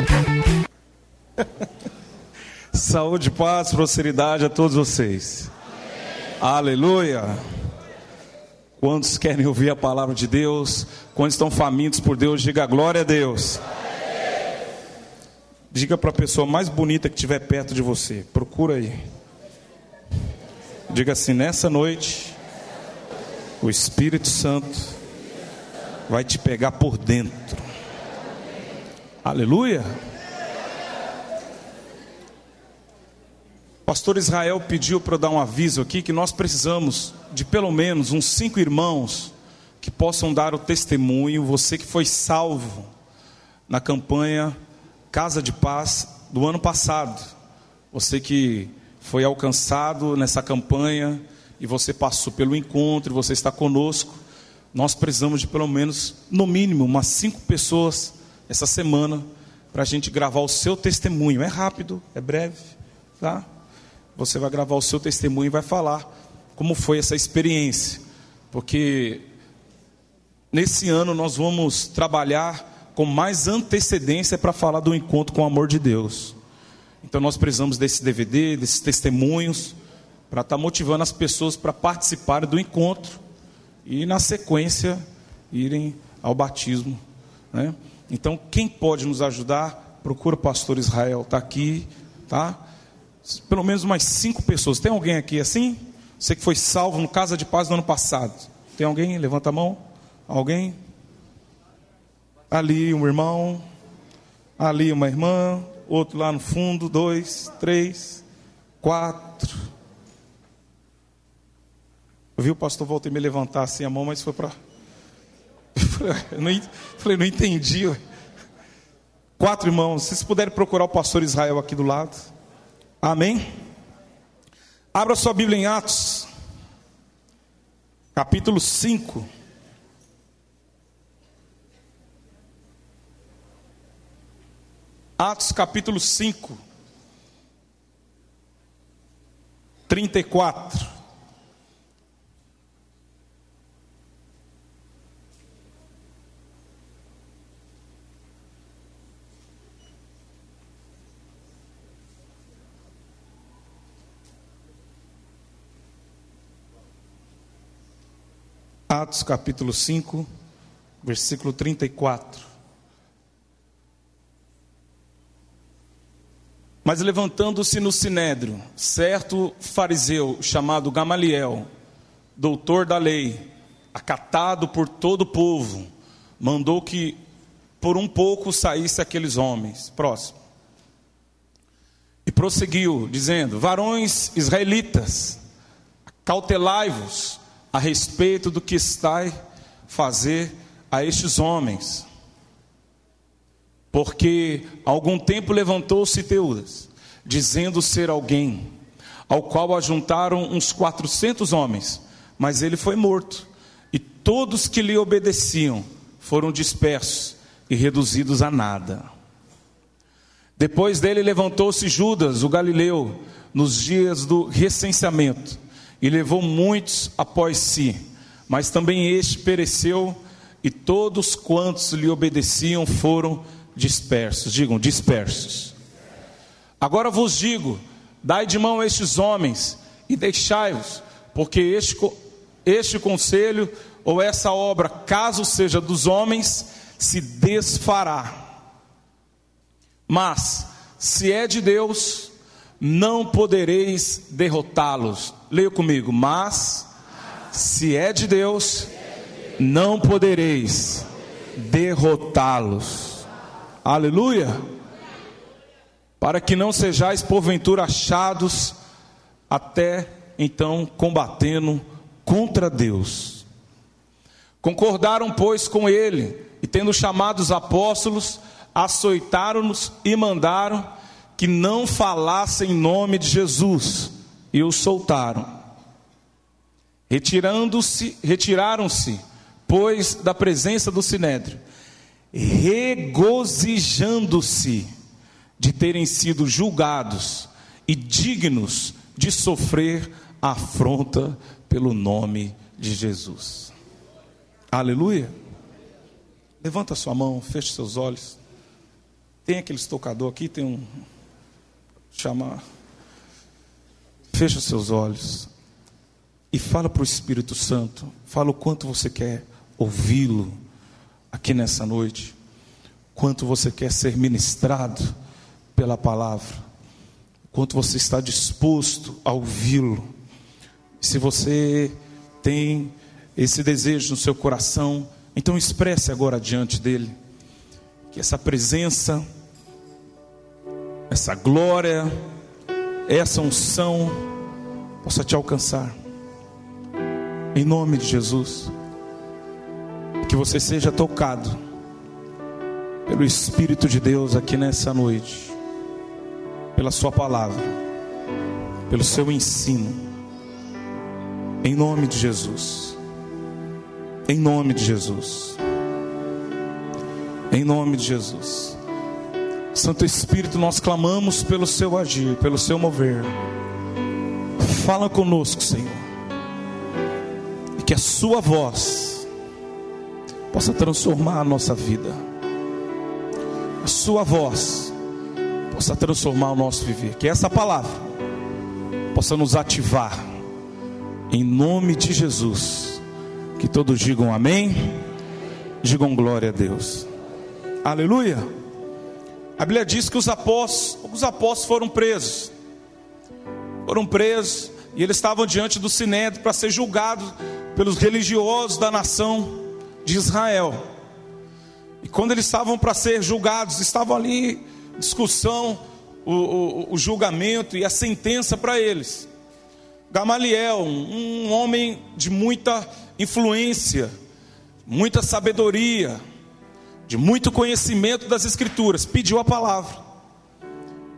Saúde, paz, prosperidade a todos vocês. Amém. Aleluia. Quantos querem ouvir a palavra de Deus? Quantos estão famintos por Deus? Diga glória a Deus. Amém. Diga para a pessoa mais bonita que estiver perto de você. Procura aí. Diga assim: nessa noite, o Espírito Santo vai te pegar por dentro. Aleluia. pastor Israel pediu para eu dar um aviso aqui que nós precisamos de pelo menos uns cinco irmãos que possam dar o testemunho. Você que foi salvo na campanha Casa de Paz do ano passado. Você que foi alcançado nessa campanha e você passou pelo encontro, você está conosco. Nós precisamos de pelo menos, no mínimo, umas cinco pessoas essa semana para a gente gravar o seu testemunho. É rápido, é breve, tá? você vai gravar o seu testemunho e vai falar como foi essa experiência. Porque nesse ano nós vamos trabalhar com mais antecedência para falar do encontro com o amor de Deus. Então nós precisamos desse DVD, desses testemunhos, para estar tá motivando as pessoas para participarem do encontro e na sequência irem ao batismo. Né? Então quem pode nos ajudar? Procura o pastor Israel, está aqui, tá? pelo menos umas cinco pessoas. Tem alguém aqui assim? Você que foi salvo no Casa de Paz no ano passado. Tem alguém? Levanta a mão. Alguém? Ali um irmão. Ali uma irmã. Outro lá no fundo. Dois, três, quatro. Eu vi o pastor voltar me levantar assim a mão, mas foi para. Eu falei, não entendi. Quatro irmãos. Se puderem procurar o pastor Israel aqui do lado. Amém? Abra sua Bíblia em Atos, capítulo 5. Atos capítulo 5, 34. Atos capítulo 5, versículo 34. Mas levantando-se no sinédrio, certo fariseu chamado Gamaliel, doutor da lei, acatado por todo o povo, mandou que por um pouco saísse aqueles homens. Próximo. E prosseguiu, dizendo: Varões israelitas, cautelai-vos a respeito do que está fazer a estes homens. Porque algum tempo levantou-se Teudas, dizendo ser alguém, ao qual ajuntaram uns quatrocentos homens, mas ele foi morto, e todos que lhe obedeciam foram dispersos e reduzidos a nada. Depois dele levantou-se Judas, o galileu, nos dias do recenseamento, e levou muitos após si, mas também este pereceu, e todos quantos lhe obedeciam foram dispersos. Digam, dispersos. Agora vos digo: dai de mão estes homens e deixai-os, porque este, este conselho ou essa obra, caso seja dos homens, se desfará. Mas, se é de Deus, não podereis derrotá-los. Leia comigo, mas se é de Deus, não podereis derrotá-los. Aleluia. Para que não sejais porventura achados até então combatendo contra Deus. Concordaram, pois, com ele, e tendo chamado os apóstolos, açoitaram-nos e mandaram que não falassem em nome de Jesus, e os soltaram. Retirando-se, retiraram-se, pois, da presença do sinédrio, regozijando-se de terem sido julgados e dignos de sofrer afronta pelo nome de Jesus. Aleluia. Levanta sua mão, feche seus olhos. Tem aqueles tocador aqui, tem um. Chama. Fecha seus olhos e fala para o Espírito Santo. Fala o quanto você quer ouvi-lo aqui nessa noite. Quanto você quer ser ministrado pela palavra. Quanto você está disposto a ouvi-lo. Se você tem esse desejo no seu coração, então expresse agora diante dele que essa presença essa glória, essa unção possa te alcançar. Em nome de Jesus. Que você seja tocado pelo Espírito de Deus aqui nessa noite, pela Sua palavra, pelo seu ensino. Em nome de Jesus. Em nome de Jesus. Em nome de Jesus. Santo Espírito, nós clamamos pelo seu agir, pelo seu mover. Fala conosco, Senhor. E que a sua voz possa transformar a nossa vida. A sua voz possa transformar o nosso viver. Que essa palavra possa nos ativar. Em nome de Jesus. Que todos digam amém. Digam glória a Deus. Aleluia. A Bíblia diz que os apóstolos, os apóstolos foram presos. Foram presos e eles estavam diante do sinédrio para ser julgados pelos religiosos da nação de Israel. E quando eles estavam para ser julgados, estavam ali discussão, o, o, o julgamento e a sentença para eles. Gamaliel, um homem de muita influência, muita sabedoria, de muito conhecimento das Escrituras, pediu a palavra.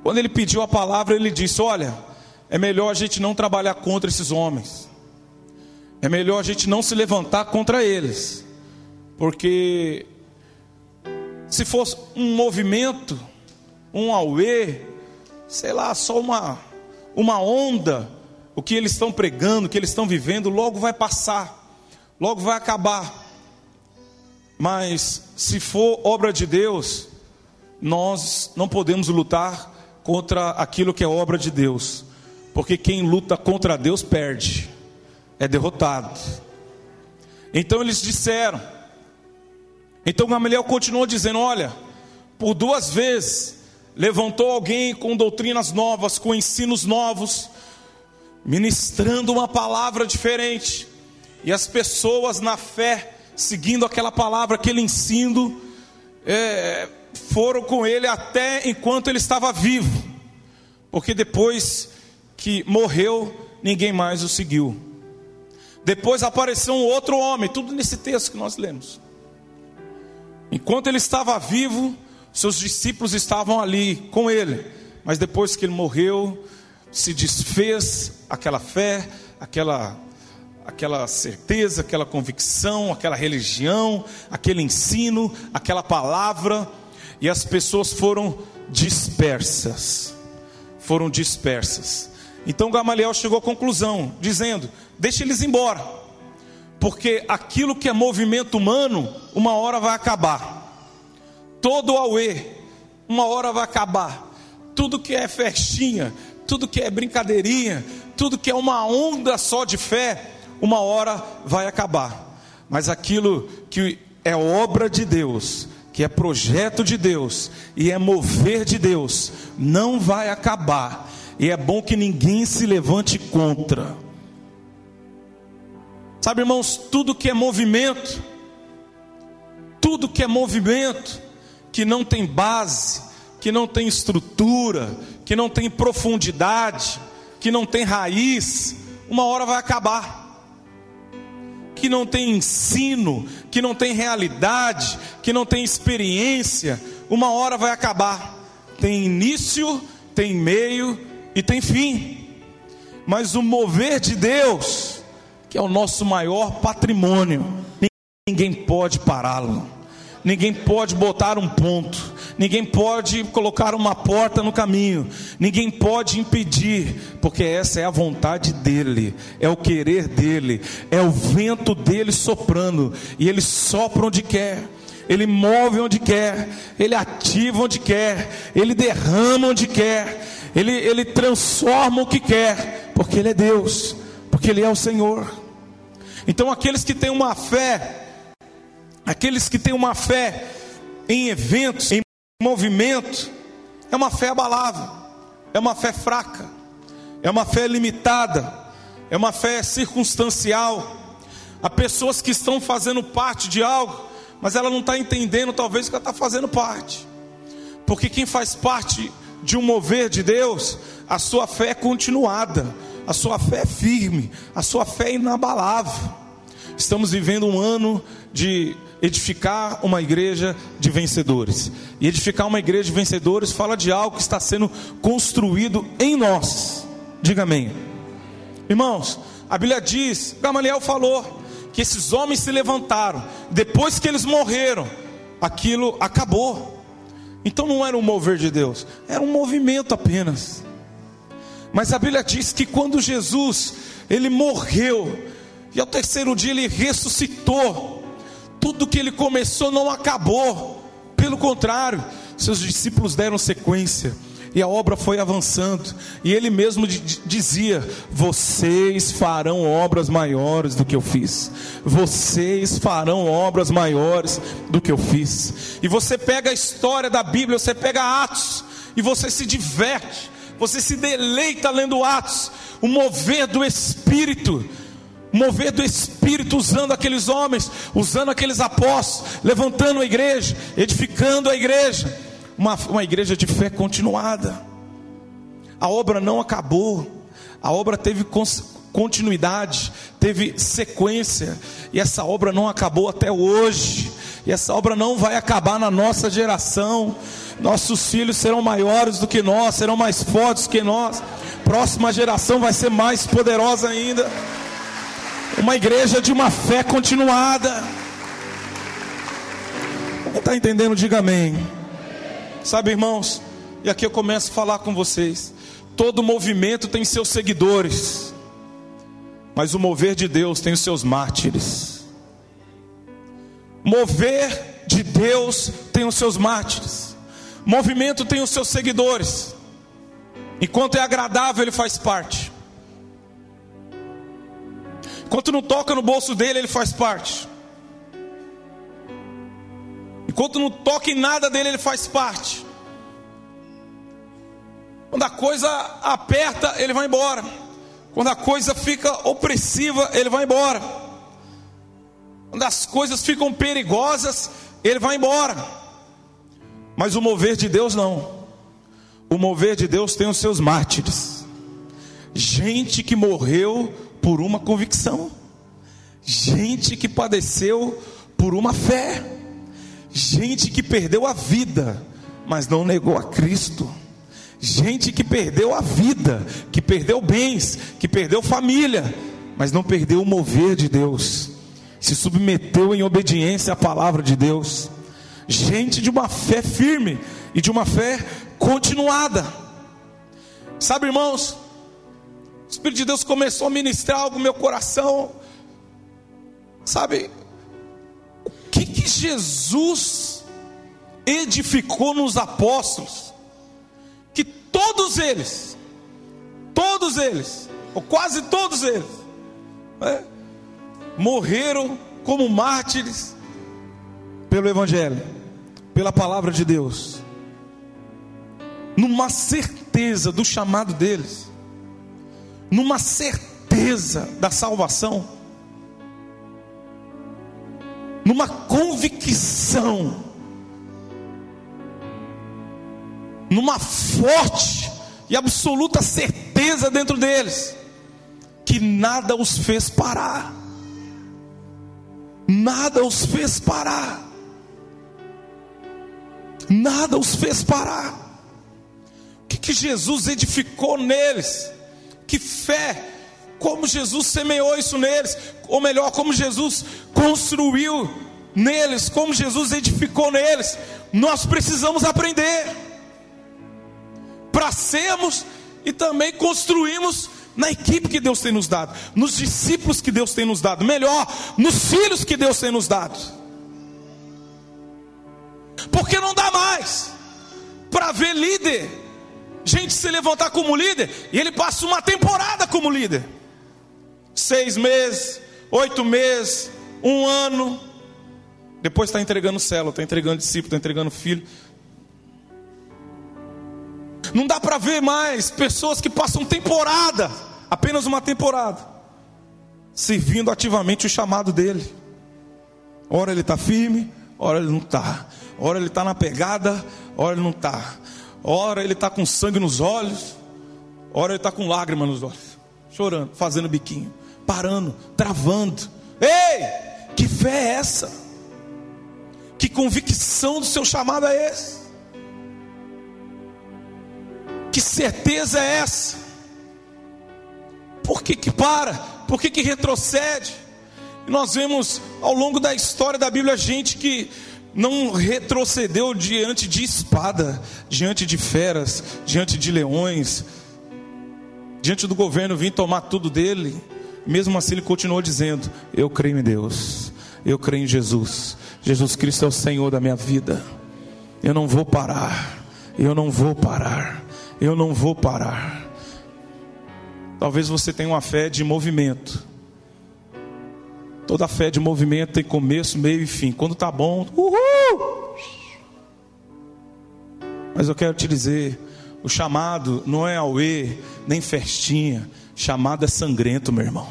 Quando ele pediu a palavra, ele disse: Olha, é melhor a gente não trabalhar contra esses homens, é melhor a gente não se levantar contra eles, porque se fosse um movimento, um auê, sei lá, só uma, uma onda, o que eles estão pregando, o que eles estão vivendo, logo vai passar, logo vai acabar. Mas se for obra de Deus, nós não podemos lutar contra aquilo que é obra de Deus, porque quem luta contra Deus perde, é derrotado. Então eles disseram, então Gamaliel continuou dizendo: Olha, por duas vezes levantou alguém com doutrinas novas, com ensinos novos, ministrando uma palavra diferente, e as pessoas na fé seguindo aquela palavra, aquele ensino, é, foram com ele até enquanto ele estava vivo, porque depois que morreu, ninguém mais o seguiu. Depois apareceu um outro homem, tudo nesse texto que nós lemos. Enquanto ele estava vivo, seus discípulos estavam ali com ele, mas depois que ele morreu, se desfez aquela fé, aquela aquela certeza, aquela convicção, aquela religião, aquele ensino, aquela palavra, e as pessoas foram dispersas. Foram dispersas. Então Gamaliel chegou à conclusão, dizendo: deixe eles embora, porque aquilo que é movimento humano, uma hora vai acabar. Todo o Aue, uma hora vai acabar. Tudo que é festinha, tudo que é brincadeirinha, tudo que é uma onda só de fé, uma hora vai acabar, mas aquilo que é obra de Deus, que é projeto de Deus e é mover de Deus, não vai acabar, e é bom que ninguém se levante contra. Sabe, irmãos, tudo que é movimento, tudo que é movimento, que não tem base, que não tem estrutura, que não tem profundidade, que não tem raiz, uma hora vai acabar que não tem ensino, que não tem realidade, que não tem experiência, uma hora vai acabar. Tem início, tem meio e tem fim. Mas o mover de Deus, que é o nosso maior patrimônio, ninguém pode pará-lo. Ninguém pode botar um ponto, ninguém pode colocar uma porta no caminho, ninguém pode impedir, porque essa é a vontade dele, é o querer dele, é o vento dele soprando, e ele sopra onde quer. Ele move onde quer, Ele ativa onde quer, Ele derrama onde quer, Ele, Ele transforma o que quer, porque Ele é Deus, porque Ele é o Senhor. Então, aqueles que têm uma fé, aqueles que têm uma fé em eventos, em movimento, é uma fé abalável, é uma fé fraca, é uma fé limitada, é uma fé circunstancial. Há pessoas que estão fazendo parte de algo, mas ela não está entendendo, talvez, que ela está fazendo parte, porque quem faz parte de um mover de Deus, a sua fé é continuada a sua fé é firme, a sua fé é inabalável. Estamos vivendo um ano de edificar uma igreja de vencedores. E edificar uma igreja de vencedores fala de algo que está sendo construído em nós. Diga amém. Irmãos, a Bíblia diz, Gamaliel falou, que esses homens se levantaram, depois que eles morreram, aquilo acabou. Então não era um mover de Deus, era um movimento apenas. Mas a Bíblia diz que quando Jesus, ele morreu, e ao terceiro dia ele ressuscitou, tudo que ele começou não acabou, pelo contrário, seus discípulos deram sequência, e a obra foi avançando, e ele mesmo dizia: Vocês farão obras maiores do que eu fiz, vocês farão obras maiores do que eu fiz. E você pega a história da Bíblia, você pega Atos, e você se diverte, você se deleita lendo Atos, o mover do Espírito, mover do Espírito usando aqueles homens, usando aqueles apóstolos, levantando a igreja, edificando a igreja, uma, uma igreja de fé continuada. A obra não acabou, a obra teve continuidade, teve sequência, e essa obra não acabou até hoje, e essa obra não vai acabar na nossa geração. Nossos filhos serão maiores do que nós, serão mais fortes que nós. Próxima geração vai ser mais poderosa ainda. Uma igreja de uma fé continuada. Está entendendo, diga amém. Sabe, irmãos, e aqui eu começo a falar com vocês. Todo movimento tem seus seguidores, mas o mover de Deus tem os seus mártires. Mover de Deus tem os seus mártires. Movimento tem os seus seguidores. Enquanto é agradável, ele faz parte. Enquanto não toca no bolso dele, ele faz parte. Enquanto não toca em nada dele, ele faz parte. Quando a coisa aperta, ele vai embora. Quando a coisa fica opressiva, ele vai embora. Quando as coisas ficam perigosas, ele vai embora. Mas o mover de Deus não. O mover de Deus tem os seus mártires. Gente que morreu por uma convicção. Gente que padeceu por uma fé. Gente que perdeu a vida, mas não negou a Cristo. Gente que perdeu a vida, que perdeu bens, que perdeu família, mas não perdeu o mover de Deus. Se submeteu em obediência à palavra de Deus gente de uma fé firme e de uma fé continuada. Sabe, irmãos, o Espírito de Deus começou a ministrar algo no meu coração. Sabe, o que, que Jesus edificou nos apóstolos? Que todos eles, todos eles, ou quase todos eles, né, morreram como mártires pelo Evangelho, pela palavra de Deus, numa certeza do chamado deles, numa certeza da salvação, numa convicção, numa forte e absoluta certeza dentro deles, que nada os fez parar, nada os fez parar nada os fez parar. O que, que Jesus edificou neles? Que fé, como Jesus semeou isso neles, ou melhor, como Jesus construiu neles, como Jesus edificou neles, nós precisamos aprender para sermos e também construirmos na equipe que Deus tem nos dado, nos discípulos que Deus tem nos dado, melhor, nos filhos que Deus tem nos dado. Porque não dá mais para ver líder, gente se levantar como líder, e ele passa uma temporada como líder seis meses, oito meses, um ano. Depois está entregando célula, está entregando discípulo, está entregando filho. Não dá para ver mais pessoas que passam temporada, apenas uma temporada, servindo ativamente o chamado dele. Ora ele está firme, ora ele não está. Ora ele está na pegada, ora ele não está. Ora ele está com sangue nos olhos, ora ele está com lágrima nos olhos, chorando, fazendo biquinho, parando, travando. Ei, que fé é essa? Que convicção do seu chamado é esse? Que certeza é essa? Por que que para? Por que que retrocede? Nós vemos ao longo da história da Bíblia gente que não retrocedeu diante de espada, diante de feras, diante de leões, diante do governo vir tomar tudo dele. Mesmo assim, ele continuou dizendo: Eu creio em Deus, eu creio em Jesus. Jesus Cristo é o Senhor da minha vida. Eu não vou parar, eu não vou parar eu não vou parar. Talvez você tenha uma fé de movimento. Toda fé de movimento tem começo, meio e fim. Quando está bom, uhul! Mas eu quero te dizer, o chamado não é auê, nem festinha. Chamado é sangrento, meu irmão.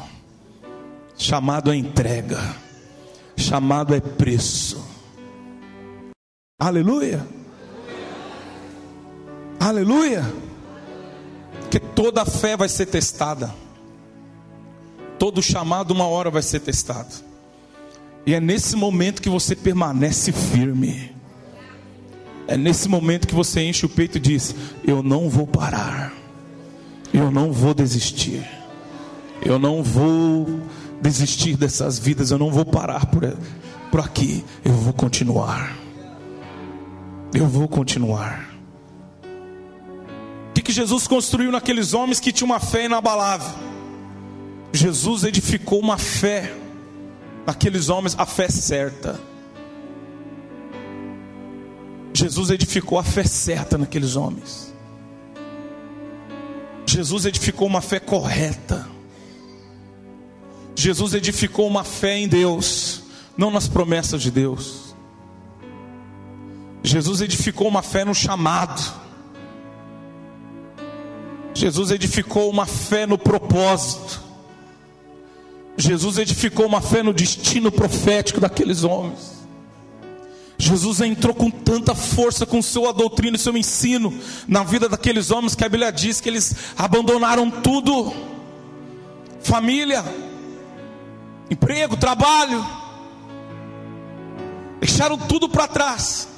Chamado é entrega. Chamado é preço. Aleluia. Aleluia. Que toda fé vai ser testada. Todo chamado, uma hora vai ser testado. E é nesse momento que você permanece firme. É nesse momento que você enche o peito e diz: Eu não vou parar. Eu não vou desistir. Eu não vou desistir dessas vidas. Eu não vou parar por, por aqui. Eu vou continuar. Eu vou continuar que Jesus construiu naqueles homens que tinham uma fé inabalável? Jesus edificou uma fé naqueles homens, a fé certa. Jesus edificou a fé certa naqueles homens. Jesus edificou uma fé correta. Jesus edificou uma fé em Deus, não nas promessas de Deus. Jesus edificou uma fé no chamado. Jesus edificou uma fé no propósito. Jesus edificou uma fé no destino profético daqueles homens. Jesus entrou com tanta força com sua doutrina e seu ensino na vida daqueles homens que a Bíblia diz que eles abandonaram tudo: família, emprego, trabalho, deixaram tudo para trás.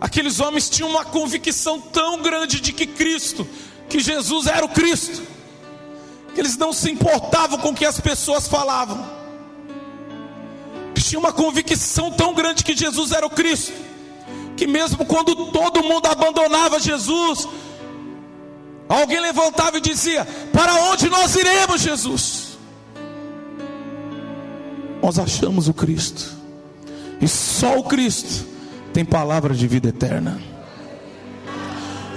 Aqueles homens tinham uma convicção tão grande de que Cristo que Jesus era o Cristo, eles não se importavam com o que as pessoas falavam, tinha uma convicção tão grande que Jesus era o Cristo, que mesmo quando todo mundo abandonava Jesus, alguém levantava e dizia: Para onde nós iremos, Jesus? Nós achamos o Cristo, e só o Cristo tem palavra de vida eterna.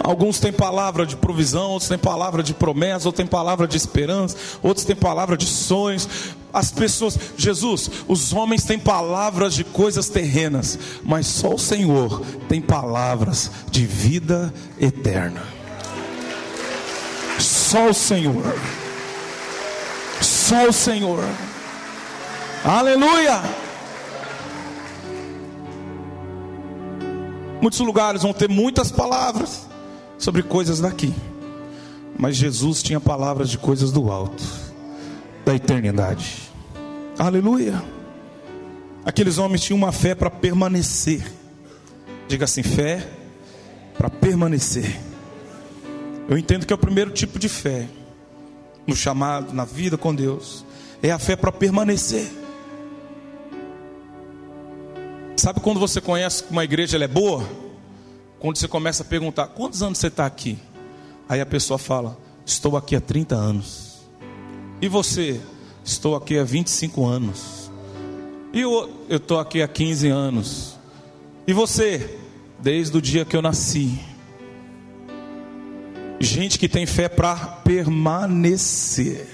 Alguns têm palavra de provisão, outros têm palavra de promessa, outros têm palavra de esperança, outros têm palavra de sonhos. As pessoas, Jesus, os homens têm palavras de coisas terrenas, mas só o Senhor tem palavras de vida eterna. Só o Senhor. Só o Senhor. Aleluia. Muitos lugares vão ter muitas palavras sobre coisas daqui. Mas Jesus tinha palavras de coisas do alto, da eternidade. Aleluia. Aqueles homens tinham uma fé para permanecer. Diga assim: fé para permanecer. Eu entendo que é o primeiro tipo de fé no chamado, na vida com Deus, é a fé para permanecer. Sabe quando você conhece que uma igreja é boa? Quando você começa a perguntar, quantos anos você está aqui? Aí a pessoa fala, estou aqui há 30 anos. E você? Estou aqui há 25 anos. E eu estou aqui há 15 anos. E você? Desde o dia que eu nasci. Gente que tem fé para permanecer.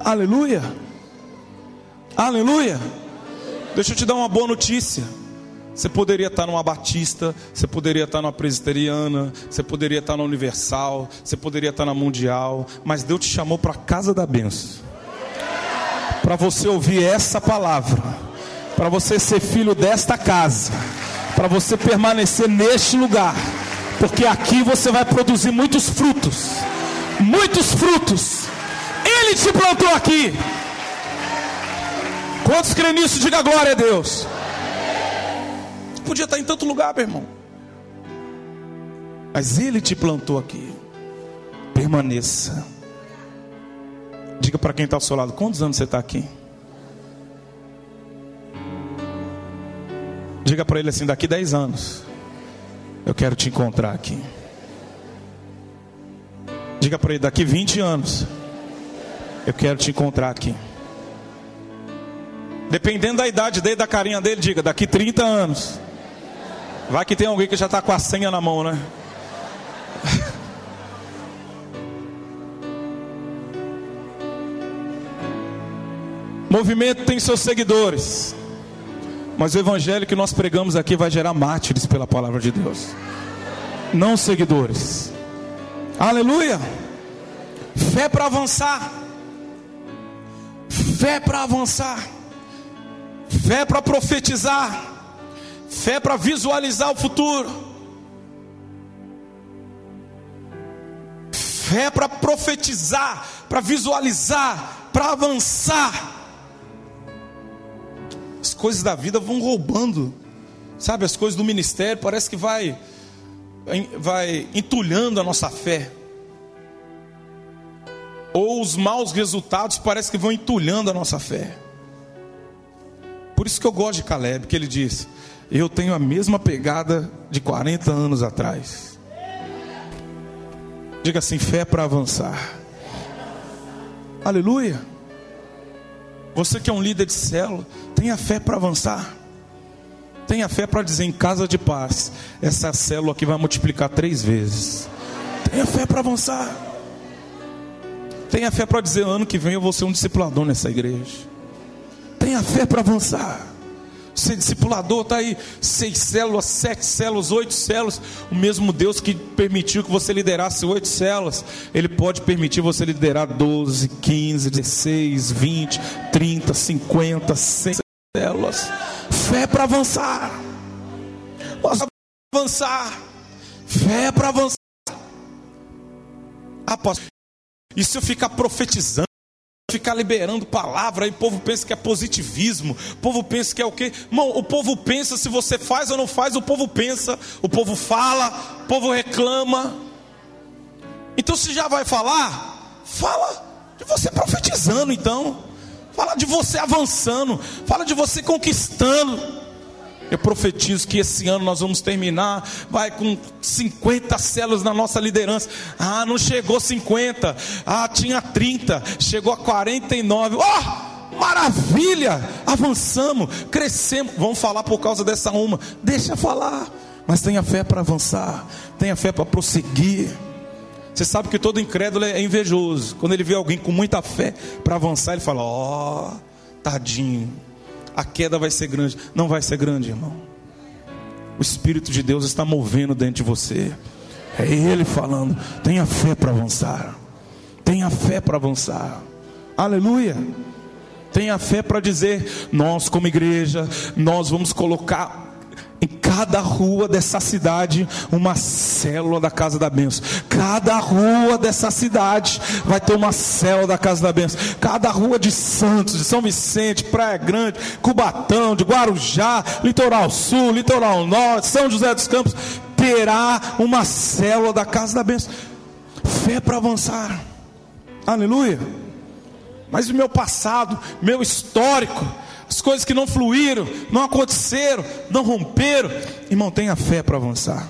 Aleluia. Aleluia. Deixa eu te dar uma boa notícia. Você poderia estar numa batista, você poderia estar numa presbiteriana, você poderia estar na universal, você poderia estar na mundial, mas Deus te chamou para a casa da benção. Para você ouvir essa palavra, para você ser filho desta casa, para você permanecer neste lugar, porque aqui você vai produzir muitos frutos. Muitos frutos. Ele te plantou aqui. Quantos creem nisso? Diga glória a Deus. Podia estar em tanto lugar, meu irmão. Mas Ele te plantou aqui. Permaneça. Diga para quem está ao seu lado: quantos anos você está aqui? Diga para ele assim: daqui 10 anos, eu quero te encontrar aqui. Diga para ele: daqui 20 anos, eu quero te encontrar aqui. Dependendo da idade dele, da carinha dele, diga: daqui 30 anos. Vai que tem alguém que já está com a senha na mão, né? Movimento tem seus seguidores. Mas o evangelho que nós pregamos aqui vai gerar mártires pela palavra de Deus. Não seguidores. Aleluia. Fé para avançar. Fé para avançar. Fé para profetizar. Fé para visualizar o futuro. Fé para profetizar, para visualizar, para avançar. As coisas da vida vão roubando, sabe? As coisas do ministério parece que vai, vai entulhando a nossa fé. Ou os maus resultados parece que vão entulhando a nossa fé. Por isso que eu gosto de Caleb, que ele diz: eu tenho a mesma pegada de 40 anos atrás. Diga assim: fé para avançar. Aleluia. Você que é um líder de célula, tenha fé para avançar. Tenha fé para dizer em casa de paz: essa célula aqui vai multiplicar três vezes. Tenha fé para avançar. Tenha fé para dizer: ano que vem eu vou ser um discipulador nessa igreja. Tenha fé para avançar. Ser discipulador está aí, seis células, sete células, oito células. O mesmo Deus que permitiu que você liderasse oito células, Ele pode permitir você liderar 12, 15, 16, 20, 30, 50, 100 células. Fé para avançar. Posso avançar. Fé para avançar. Apóstolo, e se eu ficar profetizando? Ficar liberando palavra, aí o povo pensa que é positivismo, o povo pensa que é o quê? Irmão, o povo pensa se você faz ou não faz, o povo pensa, o povo fala, o povo reclama. Então se já vai falar, fala de você profetizando então. Fala de você avançando, fala de você conquistando. Eu profetizo que esse ano nós vamos terminar, vai com 50 células na nossa liderança. Ah, não chegou 50. Ah, tinha 30, chegou a 49. Oh! Maravilha! Avançamos, crescemos. Vamos falar por causa dessa uma. Deixa falar. Mas tenha fé para avançar, tenha fé para prosseguir. Você sabe que todo incrédulo é invejoso. Quando ele vê alguém com muita fé para avançar, ele fala: Ó, oh, tadinho a queda vai ser grande. Não vai ser grande, irmão. O Espírito de Deus está movendo dentro de você. É Ele falando: tenha fé para avançar. Tenha fé para avançar. Aleluia. Tenha fé para dizer: nós, como igreja, nós vamos colocar cada rua dessa cidade uma célula da casa da benção. Cada rua dessa cidade vai ter uma célula da casa da benção. Cada rua de Santos, de São Vicente, Praia Grande, Cubatão, de Guarujá, Litoral Sul, Litoral Norte, São José dos Campos, terá uma célula da casa da benção. Fé para avançar. Aleluia. Mas o meu passado, meu histórico, coisas que não fluíram, não aconteceram, não romperam. Irmão, tenha fé para avançar,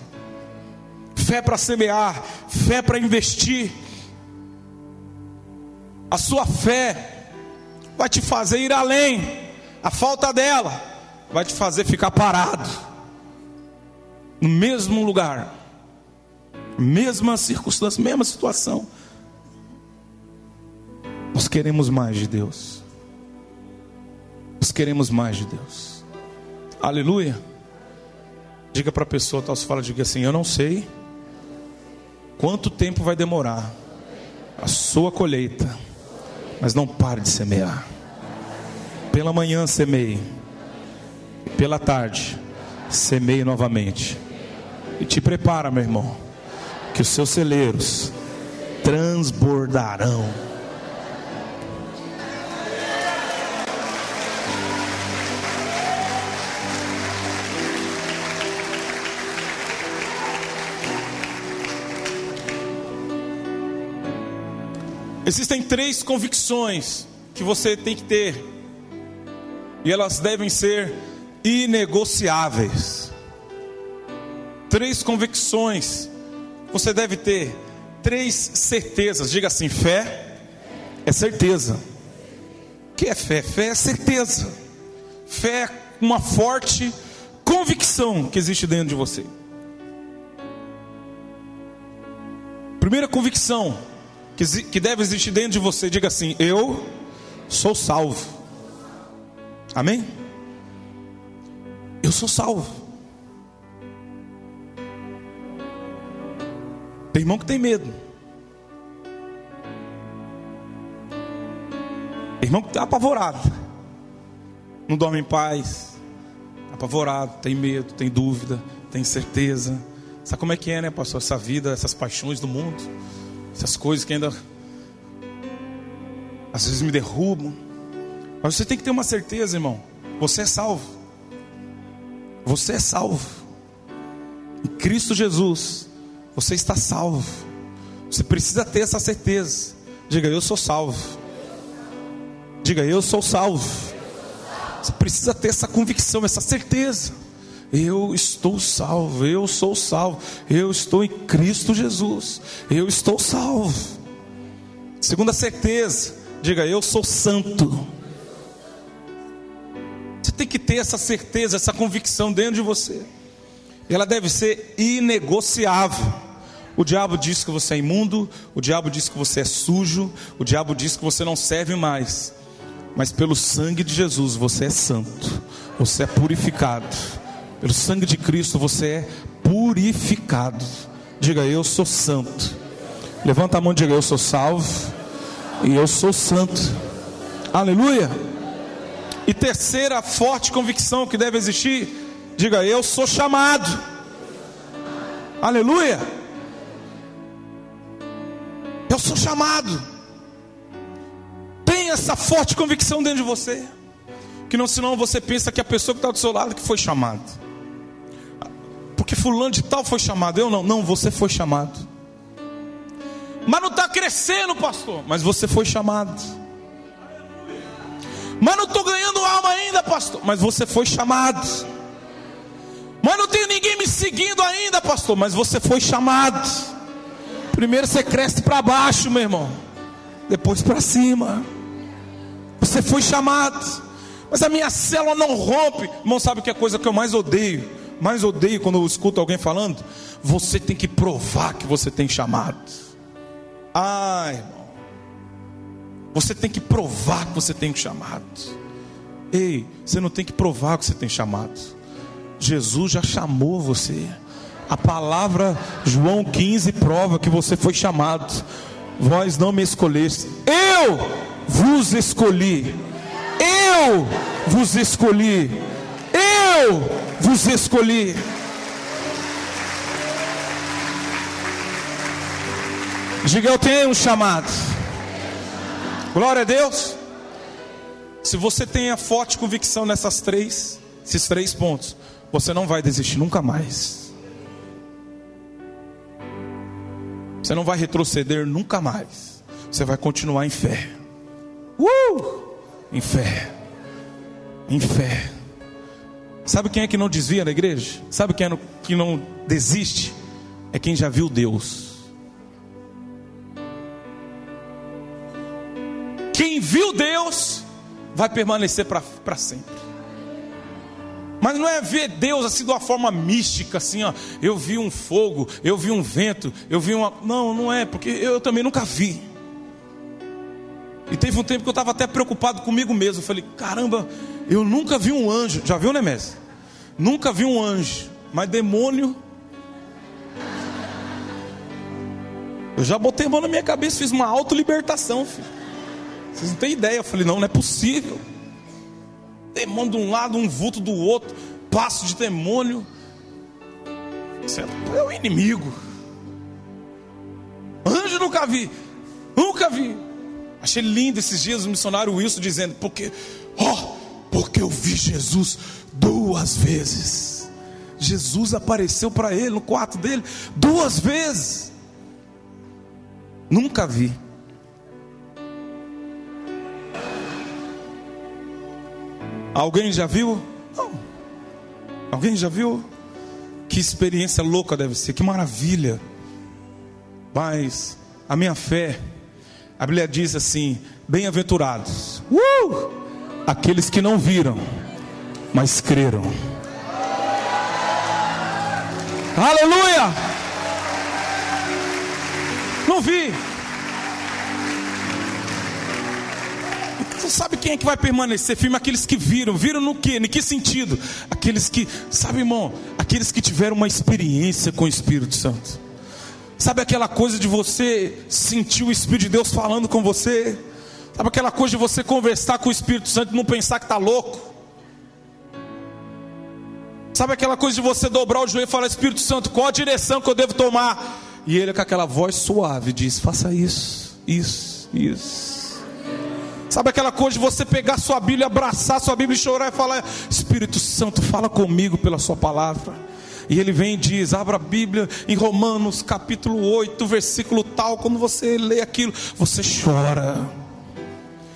fé para semear, fé para investir. A sua fé vai te fazer ir além, a falta dela vai te fazer ficar parado. no mesmo lugar, mesma circunstância, mesma situação. Nós queremos mais de Deus. Queremos mais de Deus. Aleluia. Diga para a pessoa, tal, se fala, diga assim: Eu não sei quanto tempo vai demorar a sua colheita, mas não pare de semear. Pela manhã semeie, pela tarde semeie novamente. E te prepara, meu irmão, que os seus celeiros transbordarão. Existem três convicções que você tem que ter, e elas devem ser inegociáveis. Três convicções você deve ter, três certezas. Diga assim: fé é certeza. O que é fé? Fé é certeza. Fé é uma forte convicção que existe dentro de você. Primeira convicção que deve existir dentro de você, diga assim: Eu sou salvo. Amém? Eu sou salvo. Tem irmão que tem medo. Irmão que está apavorado. Não dorme em paz. Apavorado, tem medo, tem dúvida, tem certeza. Sabe como é que é, né, pastor? Essa vida, essas paixões do mundo. Essas coisas que ainda às vezes me derrubam. Mas você tem que ter uma certeza, irmão. Você é salvo. Você é salvo. Em Cristo Jesus, você está salvo. Você precisa ter essa certeza. Diga, eu sou salvo. Diga, eu sou salvo. Você precisa ter essa convicção, essa certeza. Eu estou salvo, eu sou salvo, eu estou em Cristo Jesus, eu estou salvo. Segunda certeza, diga eu sou santo. Você tem que ter essa certeza, essa convicção dentro de você. Ela deve ser inegociável. O diabo diz que você é imundo, o diabo diz que você é sujo, o diabo diz que você não serve mais. Mas pelo sangue de Jesus você é santo, você é purificado. Pelo sangue de Cristo você é purificado. Diga, eu sou santo. Levanta a mão e diga, eu sou salvo. E eu sou santo. Aleluia. E terceira forte convicção que deve existir, diga, eu sou chamado. Aleluia. Eu sou chamado. Tem essa forte convicção dentro de você. Que não, senão você pensa que a pessoa que está do seu lado que foi chamado fulano de tal foi chamado. Eu não, não, você foi chamado. Mas não está crescendo, pastor. Mas você foi chamado. Mas não estou ganhando alma ainda, pastor. Mas você foi chamado. Mas não tenho ninguém me seguindo ainda, pastor. Mas você foi chamado. Primeiro você cresce para baixo, meu irmão. Depois para cima. Você foi chamado. Mas a minha célula não rompe. Irmão, sabe que é a coisa que eu mais odeio? Mais odeio quando eu escuto alguém falando, você tem que provar que você tem chamado. Ai, irmão. Você tem que provar que você tem chamado. Ei, você não tem que provar que você tem chamado. Jesus já chamou você. A palavra João 15 prova que você foi chamado. Vós não me escolheste. Eu vos escolhi. Eu vos escolhi. Eu vos escolhi. Diga, eu tenho um chamado. Glória a Deus. Se você tem a forte convicção nessas três, esses três pontos, você não vai desistir nunca mais. Você não vai retroceder nunca mais. Você vai continuar em fé. Uh! Em fé. Em fé. Sabe quem é que não desvia na igreja? Sabe quem é que não desiste? É quem já viu Deus. Quem viu Deus vai permanecer para sempre. Mas não é ver Deus assim de uma forma mística, assim, ó. Eu vi um fogo, eu vi um vento, eu vi uma. Não, não é, porque eu também nunca vi. E teve um tempo que eu estava até preocupado comigo mesmo. Eu falei, caramba, eu nunca vi um anjo. Já viu, Nemésio? Nunca vi um anjo. Mas demônio. Eu já botei a mão na minha cabeça, fiz uma autolibertação, filho. Vocês não têm ideia. Eu falei, não, não é possível demônio de um lado, um vulto do outro, passo de demônio. Isso é o inimigo. Anjo nunca vi, nunca vi. Achei lindo esses dias o missionário Wilson dizendo, porque, ó, oh, porque eu vi Jesus duas vezes. Jesus apareceu para ele no quarto dele duas vezes. Nunca vi. Alguém já viu? Não. Alguém já viu? Que experiência louca deve ser, que maravilha. Mas a minha fé, a Bíblia diz assim: bem-aventurados, uh! Aqueles que não viram, mas creram. Aleluia! Não vi, sabe quem é que vai permanecer firme? Aqueles que viram. Viram no que? Em que sentido? Aqueles que, sabe, irmão? Aqueles que tiveram uma experiência com o Espírito Santo. Sabe aquela coisa de você sentir o Espírito de Deus falando com você? Sabe aquela coisa de você conversar com o Espírito Santo e não pensar que está louco? Sabe aquela coisa de você dobrar o joelho e falar: Espírito Santo, qual a direção que eu devo tomar? E ele, com aquela voz suave, diz: Faça isso, isso, isso. Sabe aquela coisa de você pegar sua Bíblia, abraçar sua Bíblia e chorar e falar: Espírito Santo, fala comigo pela Sua palavra. E ele vem e diz: abra a Bíblia em Romanos capítulo 8, versículo tal. Quando você lê aquilo, você chora.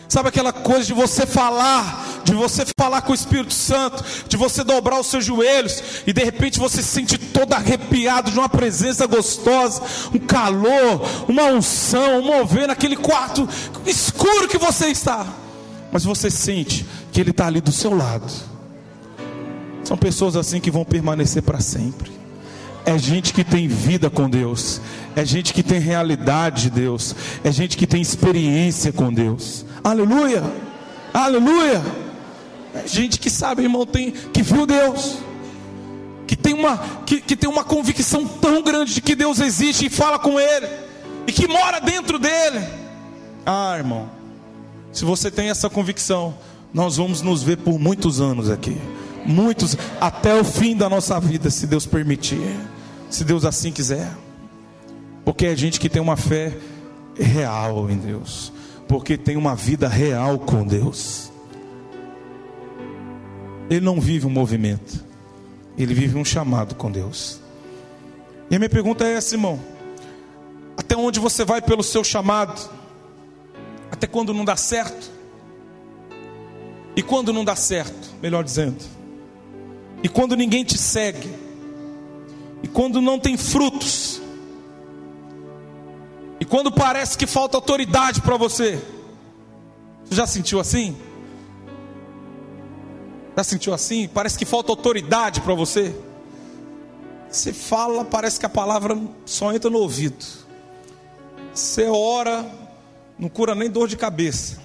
Sabe aquela coisa de você falar, de você falar com o Espírito Santo, de você dobrar os seus joelhos e de repente você se sente todo arrepiado de uma presença gostosa, um calor, uma unção, um mover naquele quarto escuro que você está. Mas você sente que Ele está ali do seu lado. São pessoas assim que vão permanecer para sempre. É gente que tem vida com Deus, é gente que tem realidade de Deus, é gente que tem experiência com Deus. Aleluia! Aleluia! É gente que sabe, irmão, tem, que viu Deus, que tem, uma, que, que tem uma convicção tão grande de que Deus existe e fala com Ele, e que mora dentro dele. Ah, irmão, se você tem essa convicção, nós vamos nos ver por muitos anos aqui muitos, até o fim da nossa vida, se Deus permitir, se Deus assim quiser, porque é gente que tem uma fé real em Deus, porque tem uma vida real com Deus. Ele não vive um movimento, ele vive um chamado com Deus. E a minha pergunta é essa, irmão: até onde você vai pelo seu chamado? Até quando não dá certo? E quando não dá certo, melhor dizendo, e quando ninguém te segue, e quando não tem frutos, e quando parece que falta autoridade para você, você já sentiu assim? Já sentiu assim? Parece que falta autoridade para você. Você fala, parece que a palavra só entra no ouvido. Você ora, não cura nem dor de cabeça.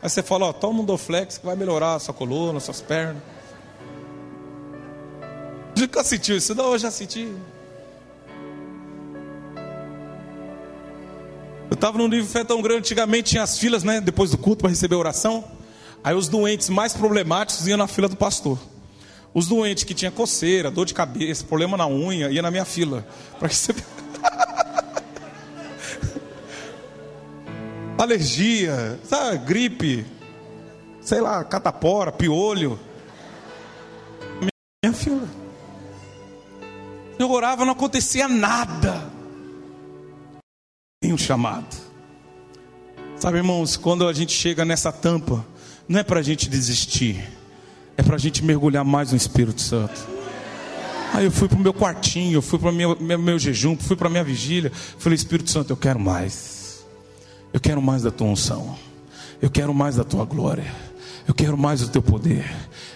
Aí você fala, ó, toma um Doflex que vai melhorar a sua coluna, suas pernas. Nunca sentiu isso? Não, eu já senti. Estava num nível de fé tão grande, antigamente tinha as filas, né? Depois do culto para receber oração. Aí os doentes mais problemáticos iam na fila do pastor. Os doentes que tinham coceira, dor de cabeça, problema na unha, ia na minha fila. Para receber. Alergia, sabe, gripe, sei lá, catapora, piolho. Minha fila. Eu orava, não acontecia nada tem um chamado. Sabe, irmãos, quando a gente chega nessa tampa, não é para a gente desistir, é para a gente mergulhar mais no Espírito Santo. Aí eu fui para o meu quartinho, eu fui para o meu, meu, meu, jejum, fui para a minha vigília. Falei, Espírito Santo, eu quero mais. Eu quero mais da tua unção. Eu quero mais da tua glória. Eu quero mais do teu poder.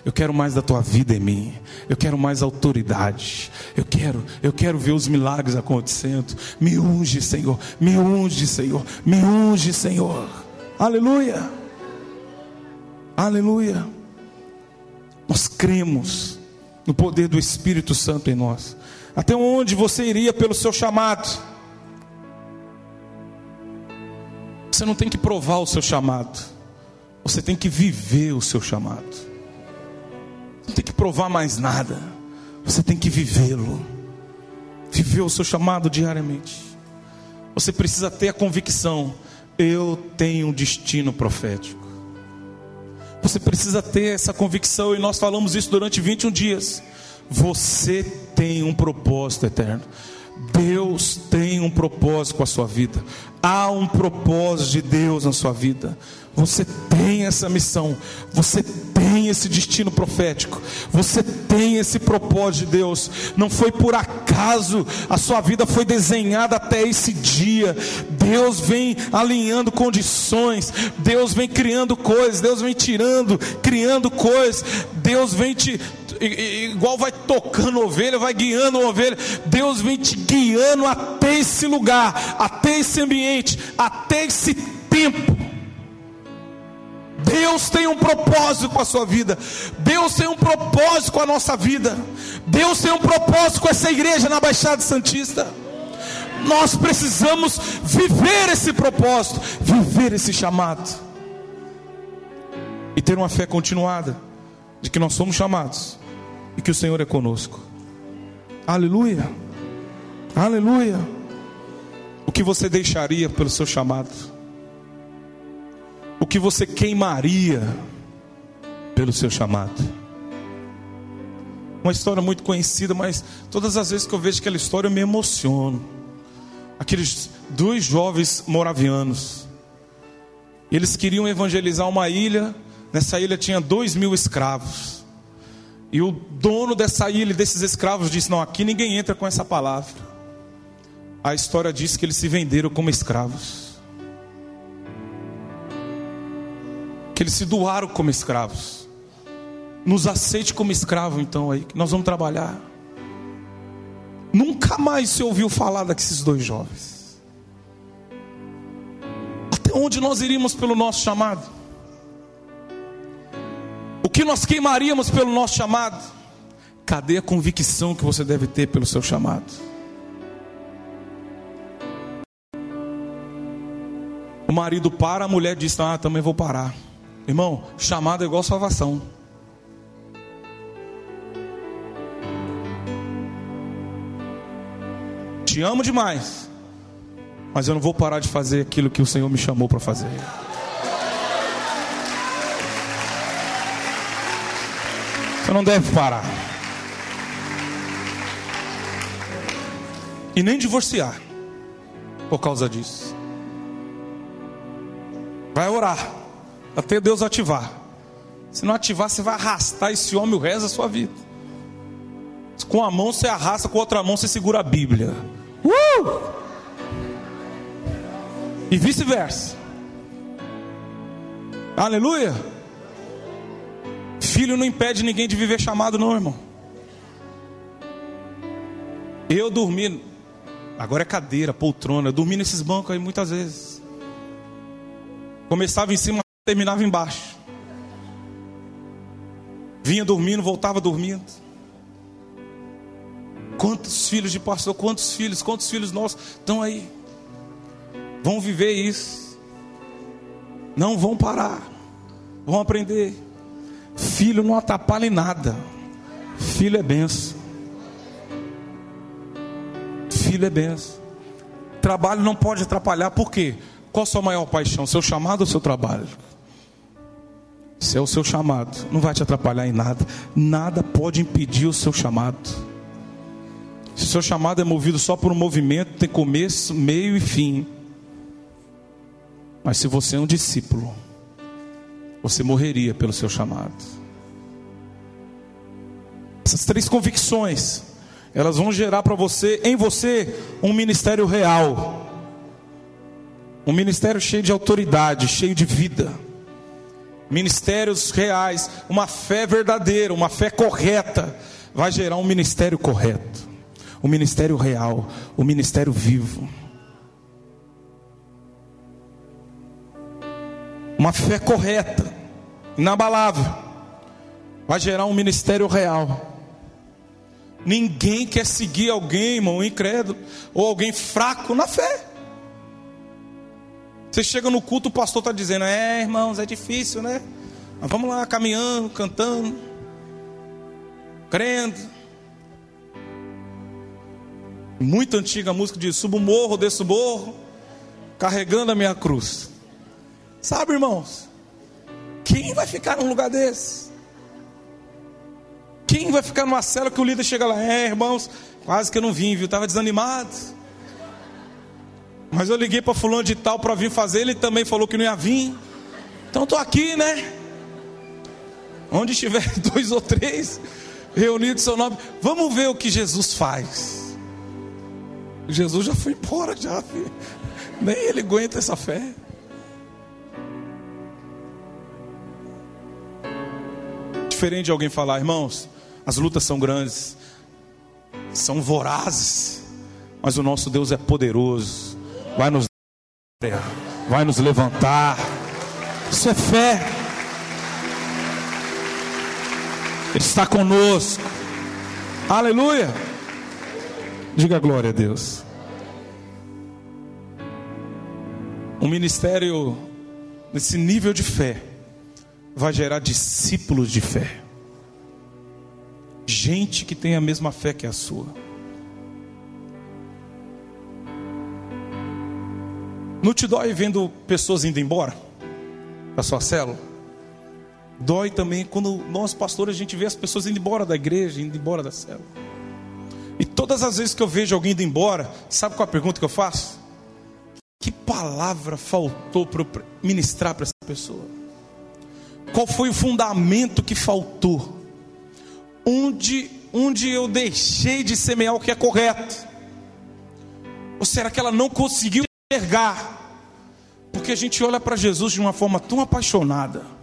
Eu quero mais da tua vida em mim. Eu quero mais autoridade. Eu quero, eu quero ver os milagres acontecendo. Me unge, Senhor. Me unge, Senhor. Me unge, Senhor. Aleluia. Aleluia. Nós cremos no poder do Espírito Santo em nós. Até onde você iria pelo seu chamado? Você não tem que provar o seu chamado. Você tem que viver o seu chamado. Não tem que provar mais nada. Você tem que vivê-lo. Viver o seu chamado diariamente. Você precisa ter a convicção: eu tenho um destino profético. Você precisa ter essa convicção, e nós falamos isso durante 21 dias. Você tem um propósito eterno. Deus tem um propósito com a sua vida. Há um propósito de Deus na sua vida. Você tem essa missão, você tem esse destino profético, você tem esse propósito de Deus. Não foi por acaso a sua vida foi desenhada até esse dia. Deus vem alinhando condições, Deus vem criando coisas, Deus vem tirando, criando coisas, Deus vem te igual vai tocando ovelha, vai guiando ovelha. Deus vem te guiando até esse lugar, até esse ambiente, até esse tempo. Deus tem um propósito com a sua vida. Deus tem um propósito com a nossa vida. Deus tem um propósito com essa igreja na Baixada Santista. Nós precisamos viver esse propósito, viver esse chamado. E ter uma fé continuada de que nós somos chamados e que o Senhor é conosco. Aleluia. Aleluia. O que você deixaria pelo seu chamado? o que você queimaria pelo seu chamado. Uma história muito conhecida, mas todas as vezes que eu vejo aquela história eu me emociono. Aqueles dois jovens moravianos, eles queriam evangelizar uma ilha, nessa ilha tinha dois mil escravos. E o dono dessa ilha, desses escravos, disse: Não, aqui ninguém entra com essa palavra. A história diz que eles se venderam como escravos. que eles se doaram como escravos. Nos aceite como escravo, então, aí, que nós vamos trabalhar. Nunca mais se ouviu falar desses dois jovens. Até onde nós iríamos pelo nosso chamado? Que nós queimaríamos pelo nosso chamado? Cadê a convicção que você deve ter pelo seu chamado? O marido para, a mulher diz: Ah, também vou parar. Irmão, chamado é igual salvação. Te amo demais, mas eu não vou parar de fazer aquilo que o Senhor me chamou para fazer. Você não deve parar. E nem divorciar por causa disso. Vai orar até Deus ativar. Se não ativar, você vai arrastar esse homem o resto da sua vida. Com a mão você arrasta, com a outra mão você segura a Bíblia. Uh! E vice-versa. Aleluia. Filho não impede ninguém de viver chamado, não, irmão. Eu dormi, agora é cadeira, poltrona, eu dormi nesses bancos aí muitas vezes. Começava em cima, terminava embaixo. Vinha dormindo, voltava dormindo. Quantos filhos de pastor, quantos filhos, quantos filhos nossos estão aí? Vão viver isso. Não vão parar. Vão aprender. Filho não atrapalha em nada. Filho é benção. Filho é benção. Trabalho não pode atrapalhar, por quê? Qual a sua maior paixão? Seu chamado ou seu trabalho? Se é o seu chamado, não vai te atrapalhar em nada. Nada pode impedir o seu chamado. Se o seu chamado é movido só por um movimento, tem começo, meio e fim. Mas se você é um discípulo, você morreria pelo seu chamado. Essas três convicções, elas vão gerar para você, em você, um ministério real. Um ministério cheio de autoridade, cheio de vida ministérios reais, uma fé verdadeira, uma fé correta, vai gerar um ministério correto, um ministério real, um ministério vivo. Uma fé correta, inabalável, vai gerar um ministério real. Ninguém quer seguir alguém, irmão, incrédulo, ou alguém fraco na fé. Você chega no culto, o pastor está dizendo: É, irmãos, é difícil, né? Mas vamos lá, caminhando, cantando, crendo. Muito antiga a música diz: Subo morro, desço morro, carregando a minha cruz. Sabe, irmãos? Quem vai ficar num lugar desse? Quem vai ficar numa cela que o líder chega lá? É, irmãos, quase que eu não vim, viu? Estava desanimado. Mas eu liguei para fulano de tal para vir fazer, ele também falou que não ia vir. Então estou aqui, né? Onde estiver dois ou três reunidos seu nome, vamos ver o que Jesus faz. Jesus já foi embora, já. Filho. Nem ele aguenta essa fé. Diferente de alguém falar, irmãos, as lutas são grandes, são vorazes, mas o nosso Deus é poderoso vai nos vai nos levantar. Isso é fé. Ele está conosco. Aleluia. Diga glória a Deus. Um ministério nesse nível de fé vai gerar discípulos de fé. Gente que tem a mesma fé que a sua. Não te dói vendo pessoas indo embora da sua célula? Dói também quando nós, pastores, a gente vê as pessoas indo embora da igreja, indo embora da célula. E todas as vezes que eu vejo alguém indo embora, sabe qual é a pergunta que eu faço? Que palavra faltou para ministrar para essa pessoa? Qual foi o fundamento que faltou? Onde, onde eu deixei de semear o que é correto? Ou será que ela não conseguiu enxergar? Porque a gente olha para Jesus de uma forma tão apaixonada.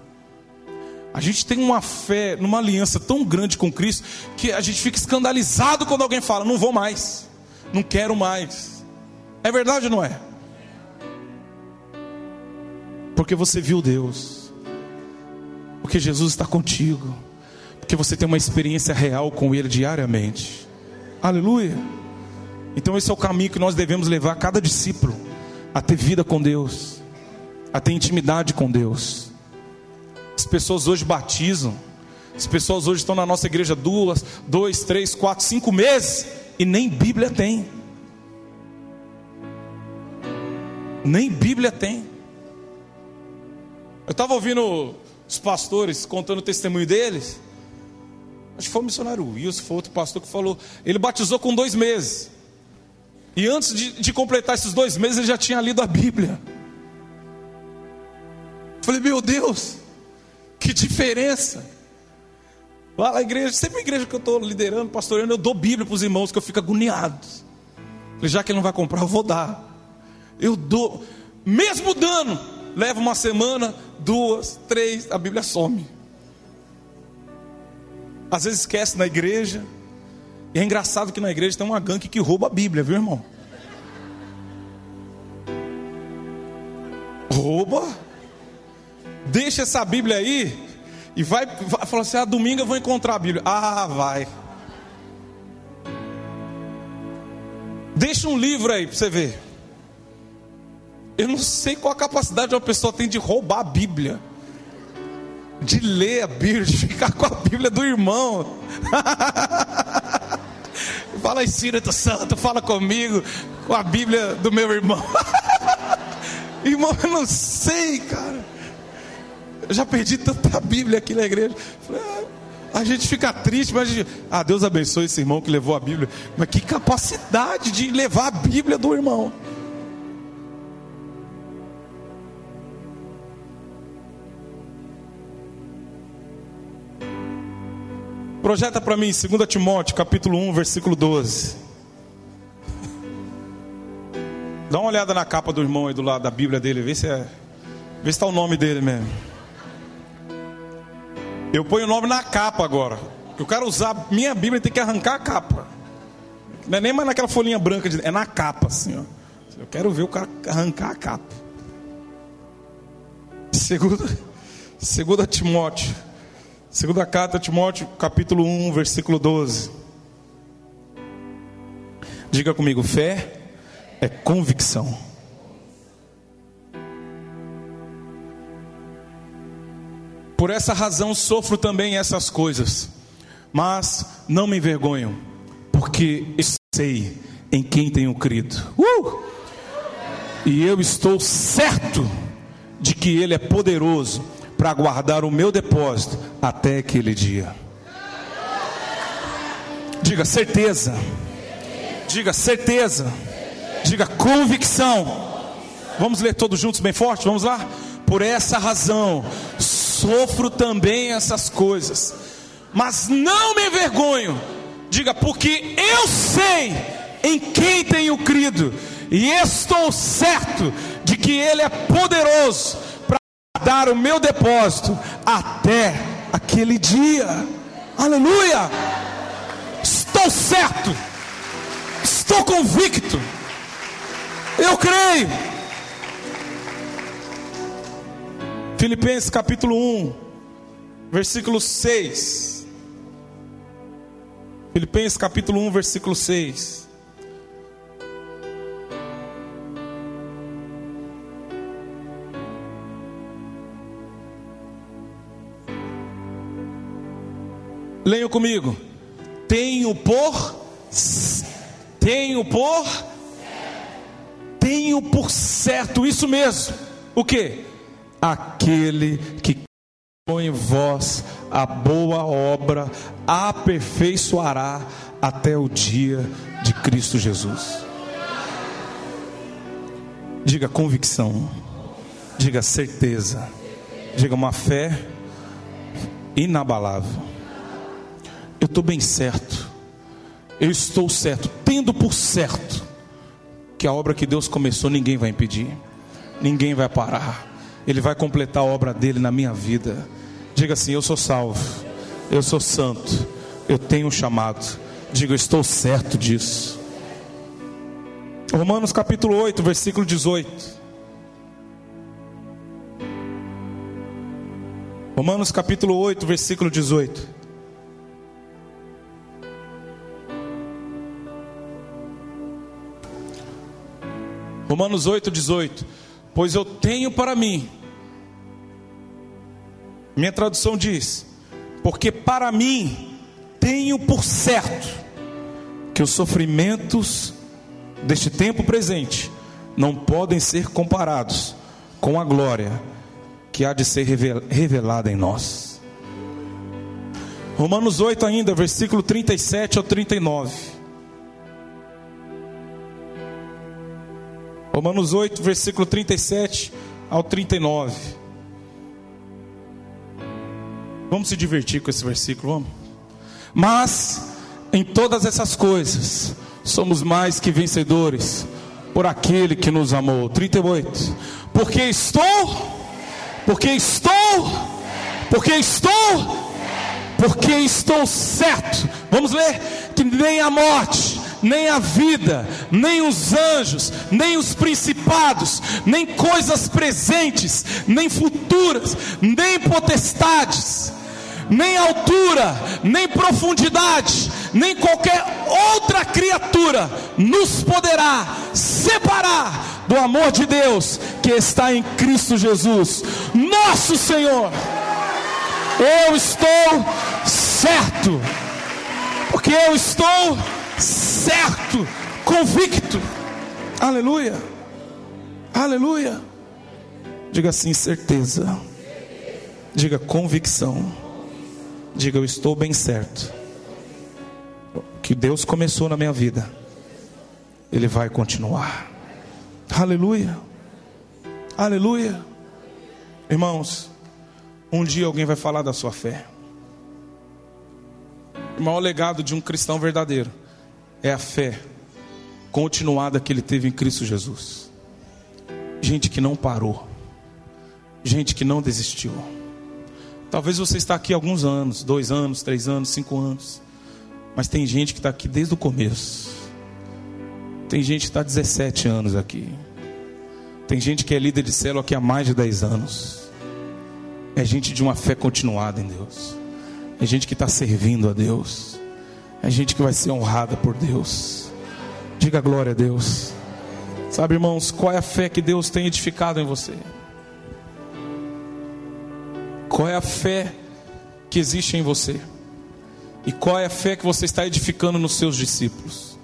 A gente tem uma fé, numa aliança tão grande com Cristo, que a gente fica escandalizado quando alguém fala: não vou mais, não quero mais. É verdade ou não é? Porque você viu Deus, porque Jesus está contigo, porque você tem uma experiência real com Ele diariamente. Aleluia. Então, esse é o caminho que nós devemos levar cada discípulo a ter vida com Deus a ter intimidade com Deus. As pessoas hoje batizam, as pessoas hoje estão na nossa igreja duas, dois, três, quatro, cinco meses e nem Bíblia tem. Nem Bíblia tem. Eu estava ouvindo os pastores contando o testemunho deles. Acho que foi o missionário Wilson, foi outro pastor que falou. Ele batizou com dois meses. E antes de, de completar esses dois meses, ele já tinha lido a Bíblia. Falei, meu Deus, que diferença. Lá na igreja, sempre a igreja que eu estou liderando, pastoreando, eu dou Bíblia para os irmãos que eu fico agoniado. Já que ele não vai comprar, eu vou dar. Eu dou, mesmo dando, leva uma semana, duas, três, a Bíblia some. Às vezes esquece na igreja. E é engraçado que na igreja tem uma gangue que rouba a Bíblia, viu irmão? Rouba deixa essa Bíblia aí e vai, vai falar assim: ah, domingo eu vou encontrar a Bíblia. Ah, vai. Deixa um livro aí para você ver. Eu não sei qual a capacidade uma pessoa tem de roubar a Bíblia, de ler a Bíblia, de ficar com a Bíblia do irmão. fala Espírito Santo, fala comigo com a Bíblia do meu irmão. irmão, eu não sei, cara. Eu já perdi tanta Bíblia aqui na igreja. Ah, a gente fica triste, mas gente, ah, Deus abençoe esse irmão que levou a Bíblia. Mas que capacidade de levar a Bíblia do irmão. Projeta para mim 2 Timóteo, capítulo 1, versículo 12. Dá uma olhada na capa do irmão aí do lado da Bíblia dele, vê se é, vê se está o nome dele mesmo. Eu ponho o nome na capa agora. Eu quero usar minha Bíblia tem que arrancar a capa. Não é nem mais naquela folhinha branca, de, é na capa, assim, ó. Eu quero ver o cara arrancar a capa. Segunda, segunda Timóteo. Segunda carta Timóteo, capítulo 1, versículo 12. Diga comigo, fé é convicção. Por essa razão sofro também essas coisas, mas não me envergonho, porque sei em quem tenho crido. Uh! E eu estou certo de que Ele é poderoso para guardar o meu depósito até aquele dia. Diga certeza. Diga certeza. Diga convicção. Vamos ler todos juntos bem forte? Vamos lá? Por essa razão, sofro também essas coisas, mas não me envergonho. Diga, porque eu sei em quem tenho crido, e estou certo de que Ele é poderoso para dar o meu depósito até aquele dia. Aleluia! Estou certo, estou convicto, eu creio. Filipenses capítulo 1, versículo 6. Filipenses capítulo 1, versículo 6. Leiam comigo. Tenho por tenho por tenho por certo isso mesmo. O que? aquele que em vós a boa obra aperfeiçoará até o dia de Cristo Jesus. Diga convicção, diga certeza, diga uma fé inabalável. Eu estou bem certo, eu estou certo, tendo por certo que a obra que Deus começou ninguém vai impedir, ninguém vai parar ele vai completar a obra dele na minha vida. Diga assim: Eu sou salvo, eu sou santo, eu tenho um chamado. Diga: Eu estou certo disso. Romanos capítulo 8, versículo 18. Romanos capítulo 8, versículo 18. Romanos 8, 18 pois eu tenho para mim. Minha tradução diz: porque para mim tenho por certo que os sofrimentos deste tempo presente não podem ser comparados com a glória que há de ser revelada em nós. Romanos 8 ainda, versículo 37 ao 39. Romanos 8, versículo 37 ao 39. Vamos se divertir com esse versículo, vamos? Mas em todas essas coisas somos mais que vencedores por aquele que nos amou. 38. Porque estou, porque estou, porque estou, porque estou certo. Vamos ler que nem a morte nem a vida, nem os anjos, nem os principados, nem coisas presentes, nem futuras, nem potestades, nem altura, nem profundidade, nem qualquer outra criatura nos poderá separar do amor de Deus que está em Cristo Jesus, nosso Senhor. Eu estou certo, porque eu estou certo, convicto. Aleluia. Aleluia. Diga assim, certeza. Diga convicção. Diga eu estou bem certo. Que Deus começou na minha vida. Ele vai continuar. Aleluia. Aleluia. Irmãos, um dia alguém vai falar da sua fé. O maior legado de um cristão verdadeiro é a fé continuada que ele teve em Cristo Jesus. Gente que não parou, gente que não desistiu. Talvez você está aqui alguns anos, dois anos, três anos, cinco anos. Mas tem gente que está aqui desde o começo. Tem gente que está há 17 anos aqui. Tem gente que é líder de célula aqui há mais de 10 anos. É gente de uma fé continuada em Deus. É gente que está servindo a Deus. É gente que vai ser honrada por Deus. Diga glória a Deus. Sabe, irmãos, qual é a fé que Deus tem edificado em você? Qual é a fé que existe em você? E qual é a fé que você está edificando nos seus discípulos?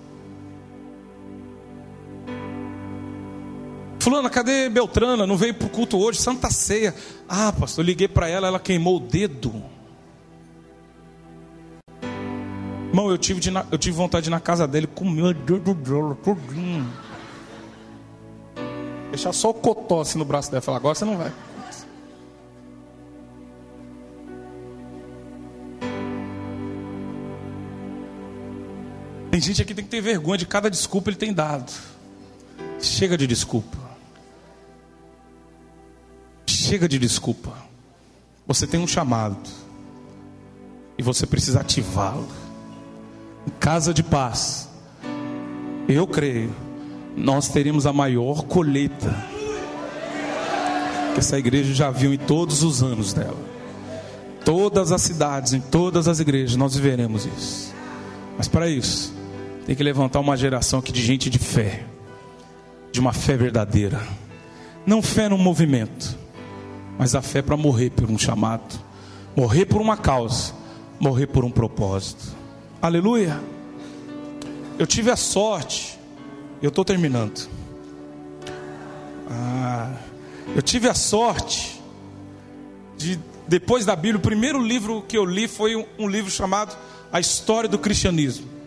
Fulana, cadê Beltrana? Não veio para o culto hoje, Santa Ceia. Ah, pastor, liguei para ela, ela queimou o dedo. Irmão, eu tive, de, eu tive vontade de ir na casa dele comer o dedo tudinho. Deixar só o cotó assim no braço dela. Falar, agora você não vai. Tem gente aqui que tem que ter vergonha de cada desculpa ele tem dado. Chega de desculpa. Chega de desculpa. Você tem um chamado. E você precisa ativá-lo. Casa de paz. Eu creio. Nós teremos a maior colheita. Que essa igreja já viu em todos os anos dela. Todas as cidades, em todas as igrejas, nós viveremos isso. Mas para isso, tem que levantar uma geração aqui de gente de fé, de uma fé verdadeira. Não fé no movimento, mas a fé para morrer por um chamado, morrer por uma causa, morrer por um propósito. Aleluia. Eu tive a sorte, eu estou terminando. Ah, eu tive a sorte de, depois da Bíblia, o primeiro livro que eu li foi um, um livro chamado A História do Cristianismo.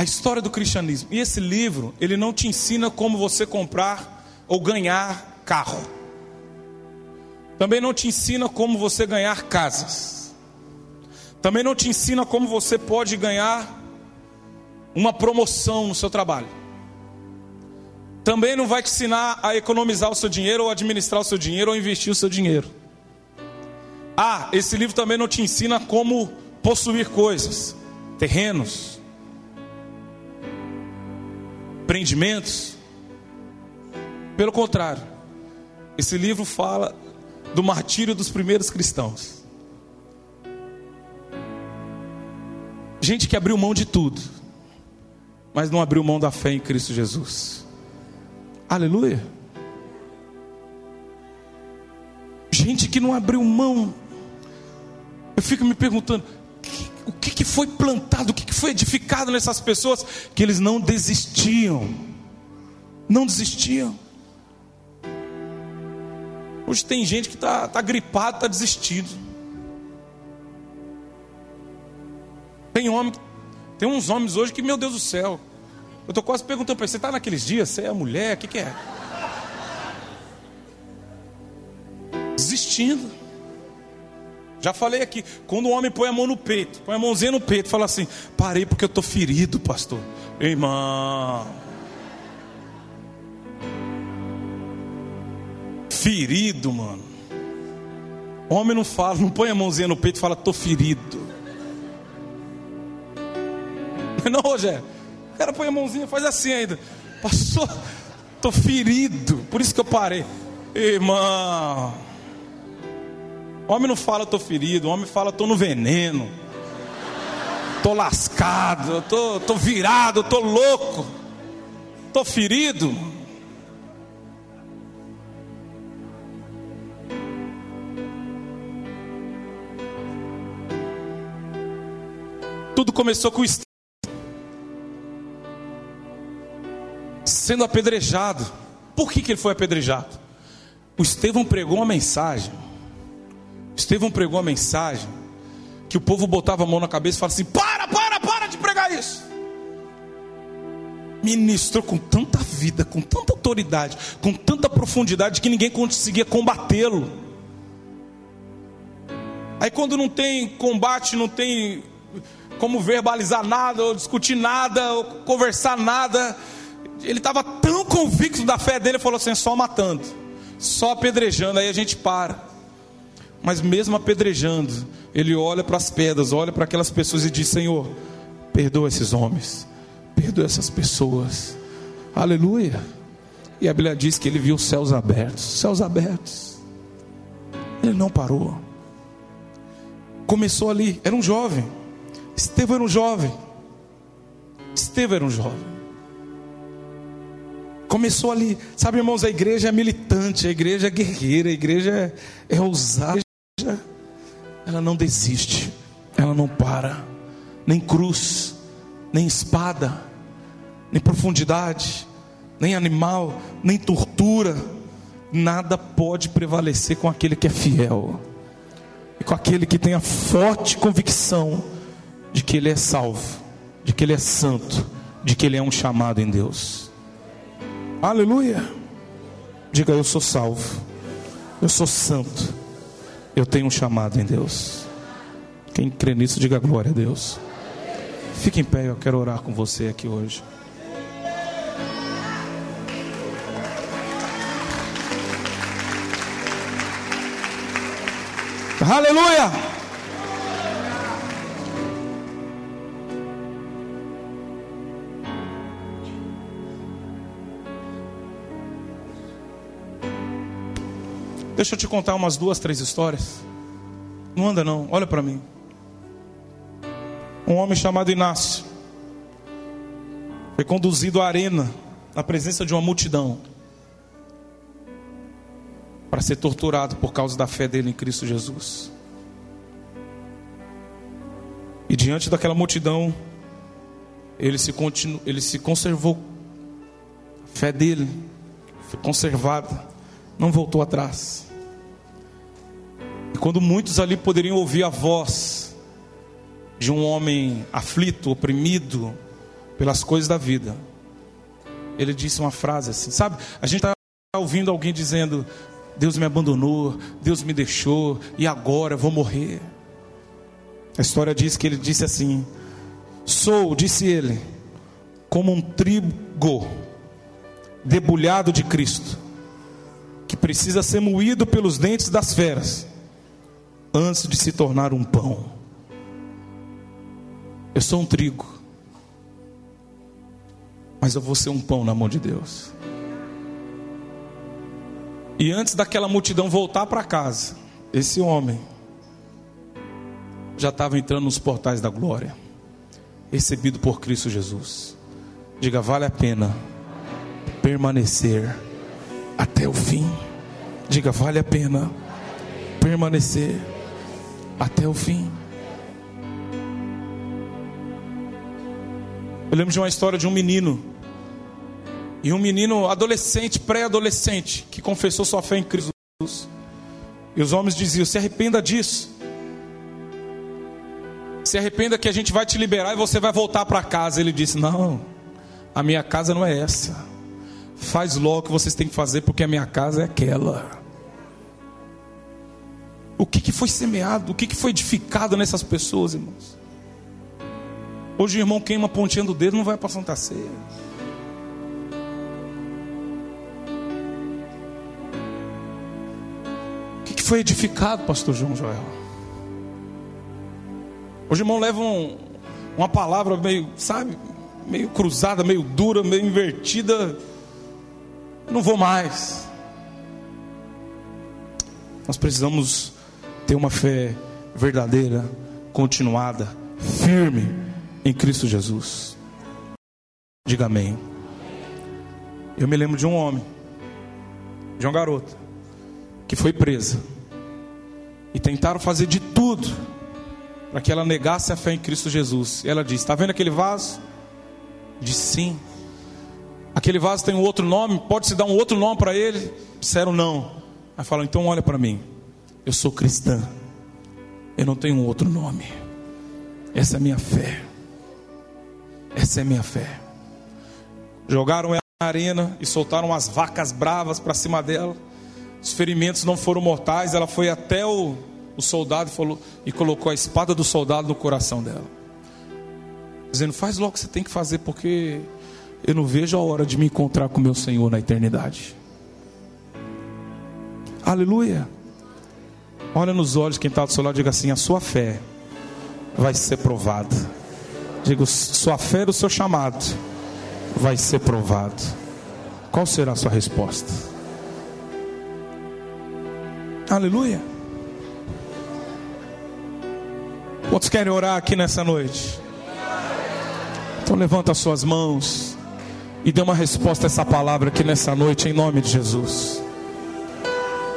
a história do cristianismo. E esse livro, ele não te ensina como você comprar ou ganhar carro. Também não te ensina como você ganhar casas. Também não te ensina como você pode ganhar uma promoção no seu trabalho. Também não vai te ensinar a economizar o seu dinheiro, ou administrar o seu dinheiro, ou investir o seu dinheiro. Ah, esse livro também não te ensina como possuir coisas, terrenos, empreendimentos. Pelo contrário, esse livro fala do martírio dos primeiros cristãos. Gente que abriu mão de tudo, mas não abriu mão da fé em Cristo Jesus. Aleluia. Gente que não abriu mão. Eu fico me perguntando, o que, que foi plantado, o que, foi edificado nessas pessoas, que eles não desistiam, não desistiam. Hoje tem gente que está tá gripado, está desistindo. Tem homem, tem uns homens hoje que, meu Deus do céu, eu estou quase perguntando para você, você está naqueles dias, você é mulher, o que, que é? Desistindo. Já falei aqui, quando o homem põe a mão no peito, põe a mãozinha no peito, fala assim: parei porque eu estou ferido, pastor. Irmão. Ferido, mano. Homem não fala, não põe a mãozinha no peito e fala, estou ferido. Não, Rogério. O cara põe a mãozinha, faz assim ainda. Pastor, estou ferido. Por isso que eu parei. Irmão. Homem não fala tô ferido, homem fala tô no veneno. Tô lascado, tô, tô virado, tô louco. Tô ferido. Tudo começou com o sendo apedrejado. Por que, que ele foi apedrejado? O Estevão pregou uma mensagem Estevão pregou a mensagem que o povo botava a mão na cabeça e falava assim: para, para, para de pregar isso. Ministrou com tanta vida, com tanta autoridade, com tanta profundidade que ninguém conseguia combatê-lo. Aí quando não tem combate, não tem como verbalizar nada, ou discutir nada, ou conversar nada, ele estava tão convicto da fé dele, falou assim: só matando. só apedrejando, aí a gente para. Mas mesmo apedrejando, ele olha para as pedras, olha para aquelas pessoas e diz: Senhor, perdoa esses homens, perdoa essas pessoas. Aleluia. E a Bíblia diz que ele viu os céus abertos céus abertos. Ele não parou. Começou ali, era um jovem. Estevão era um jovem. Estevão era um jovem. Começou ali, sabe, irmãos, a igreja é militante, a igreja é guerreira, a igreja é, é ousada. Ela não desiste, ela não para, nem cruz, nem espada, nem profundidade, nem animal, nem tortura, nada pode prevalecer com aquele que é fiel e com aquele que tem a forte convicção de que ele é salvo, de que ele é santo, de que ele é um chamado em Deus. Aleluia! Diga eu sou salvo, eu sou santo, eu tenho um chamado em Deus. Quem crê nisso, diga glória a Deus. Fique em pé, eu quero orar com você aqui hoje. Aleluia! Deixa eu te contar umas duas, três histórias. Não anda não, olha para mim. Um homem chamado Inácio foi conduzido à arena na presença de uma multidão para ser torturado por causa da fé dele em Cristo Jesus. E diante daquela multidão, ele se, continu, ele se conservou, a fé dele foi conservada, não voltou atrás. E quando muitos ali poderiam ouvir a voz de um homem aflito, oprimido pelas coisas da vida, ele disse uma frase assim, sabe? A gente está ouvindo alguém dizendo: Deus me abandonou, Deus me deixou e agora vou morrer. A história diz que ele disse assim: Sou, disse ele, como um trigo debulhado de Cristo, que precisa ser moído pelos dentes das feras, antes de se tornar um pão. Eu sou um trigo, mas eu vou ser um pão na mão de Deus. E antes daquela multidão voltar para casa, esse homem já estava entrando nos portais da glória, recebido por Cristo Jesus. Diga, vale a pena permanecer até o fim. Diga, vale a pena permanecer até o fim. Eu lembro de uma história de um menino e um menino adolescente, pré-adolescente, que confessou sua fé em Cristo. E os homens diziam: se arrependa disso. Se arrependa que a gente vai te liberar e você vai voltar para casa. Ele disse: Não, a minha casa não é essa. Faz logo o que vocês têm que fazer, porque a minha casa é aquela. O que, que foi semeado? O que, que foi edificado nessas pessoas, irmãos? Hoje o irmão queima a pontinha do dedo, não vai para Santa Ceia. foi edificado, pastor João Joel. Hoje, irmão, leva um, uma palavra meio, sabe, meio cruzada, meio dura, meio invertida. Não vou mais. Nós precisamos ter uma fé verdadeira, continuada, firme em Cristo Jesus. Diga amém. Eu me lembro de um homem, de uma garota, que foi presa e tentaram fazer de tudo para que ela negasse a fé em Cristo Jesus. E ela disse: Está vendo aquele vaso? Disse sim. Aquele vaso tem um outro nome, pode-se dar um outro nome para ele? Disseram não. Aí falaram: Então olha para mim, eu sou cristã, eu não tenho um outro nome. Essa é a minha fé. Essa é a minha fé. Jogaram ela na arena e soltaram as vacas bravas para cima dela. Os ferimentos não foram mortais. Ela foi até o, o soldado falou, e colocou a espada do soldado no coração dela. Dizendo: Faz logo o que você tem que fazer, porque eu não vejo a hora de me encontrar com meu Senhor na eternidade. Aleluia. Olha nos olhos quem está do seu lado e diga assim: a sua fé vai ser provada. Digo, sua fé do seu chamado vai ser provado. Qual será a sua resposta? Aleluia. Quantos querem orar aqui nessa noite? Então levanta as suas mãos e dê uma resposta a essa palavra aqui nessa noite em nome de Jesus.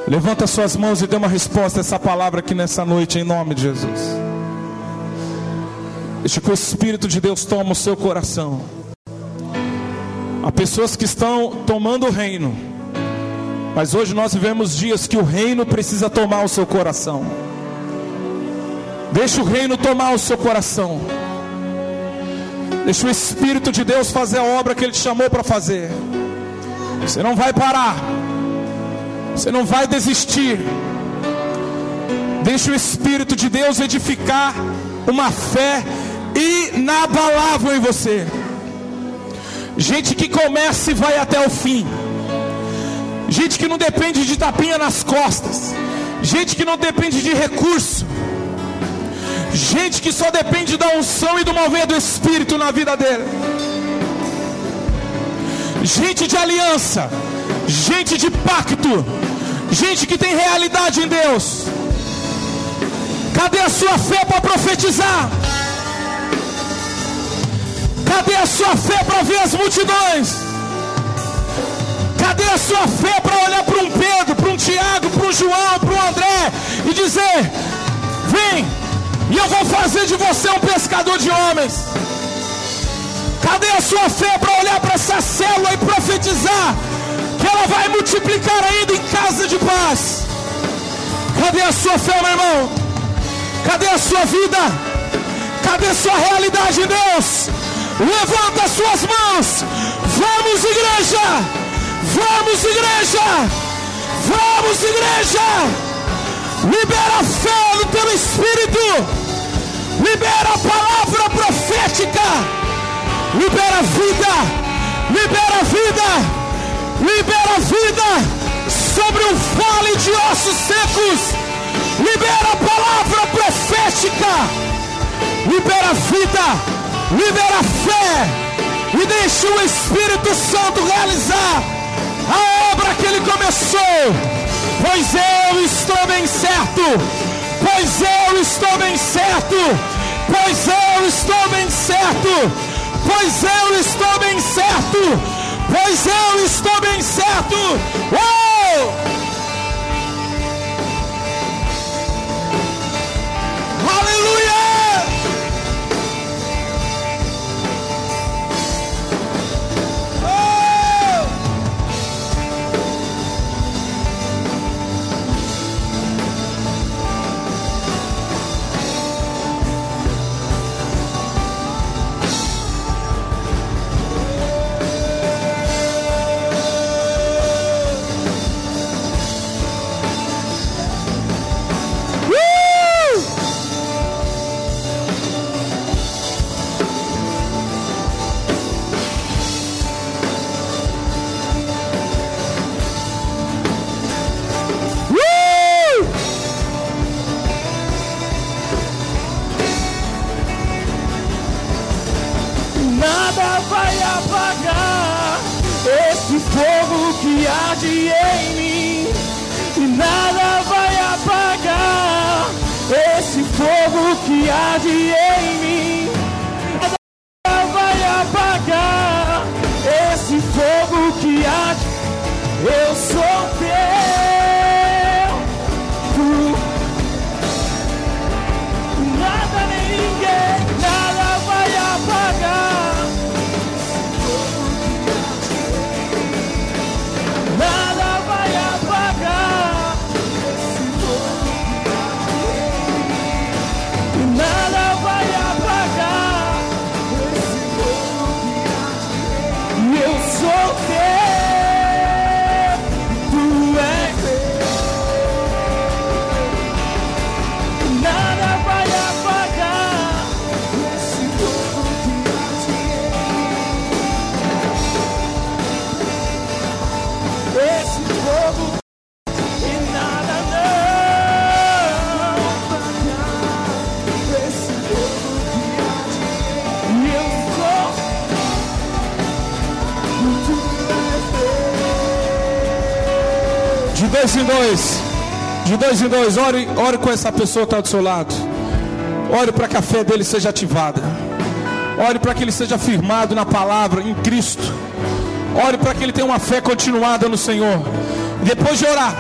Levanta suas mãos e dê uma resposta a essa palavra aqui nessa noite, em nome de Jesus. Deixa que o Espírito de Deus tome o seu coração. Há pessoas que estão tomando o reino, mas hoje nós vivemos dias que o reino precisa tomar o seu coração. Deixa o reino tomar o seu coração. Deixa o Espírito de Deus fazer a obra que Ele te chamou para fazer. Você não vai parar. Você não vai desistir. Deixa o Espírito de Deus edificar uma fé inabalável em você. Gente que começa e vai até o fim. Gente que não depende de tapinha nas costas. Gente que não depende de recurso. Gente que só depende da unção e do mover do Espírito na vida dele. Gente de aliança gente de pacto, gente que tem realidade em Deus. Cadê a sua fé para profetizar? Cadê a sua fé para ver as multidões? Cadê a sua fé para olhar para um Pedro, para um Tiago, para um João, para um André e dizer: Vem, e eu vou fazer de você um pescador de homens? Cadê a sua fé para olhar para essa célula e profetizar? que ela vai multiplicar ainda em casa de paz. Cadê a sua fé, meu irmão? Cadê a sua vida? Cadê a sua realidade Deus? Levanta as suas mãos. Vamos, igreja! Vamos, igreja! Vamos, igreja! Libera a fé no teu espírito. Libera a palavra profética. Libera a vida. Libera a vida libera vida sobre o vale de ossos secos, libera a palavra profética, libera vida, libera fé e deixa o Espírito Santo realizar a obra que ele começou. Pois eu estou bem certo, pois eu estou bem certo, pois eu estou bem certo, pois eu estou bem certo pois eu estou bem certo. Oh! Dois. De dois em dois. Ore, ore com essa pessoa que está do seu lado. Ore para que a fé dele seja ativada. Ore para que ele seja firmado na palavra, em Cristo. Ore para que ele tenha uma fé continuada no Senhor. Depois de orar,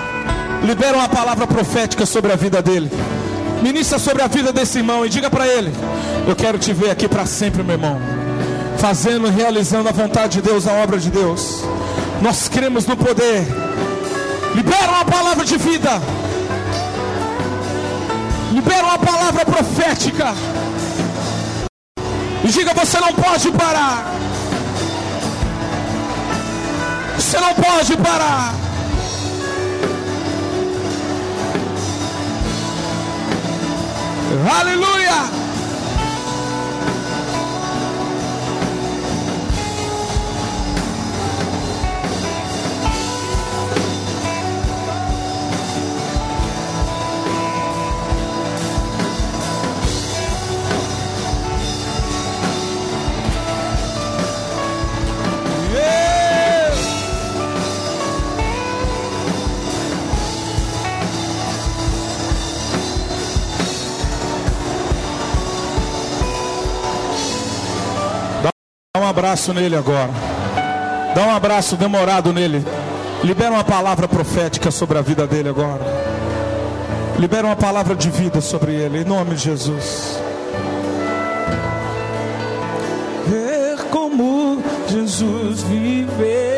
libera uma palavra profética sobre a vida dele. Ministra sobre a vida desse irmão e diga para ele: Eu quero te ver aqui para sempre, meu irmão. Fazendo e realizando a vontade de Deus, a obra de Deus. Nós cremos no poder. Libera uma palavra de vida. Libera uma palavra profética. E diga: Você não pode parar. Você não pode parar. Aleluia. Abraço nele agora. Dá um abraço demorado nele. Libera uma palavra profética sobre a vida dele agora. Libera uma palavra de vida sobre ele, em nome de Jesus. Ver como Jesus viveu.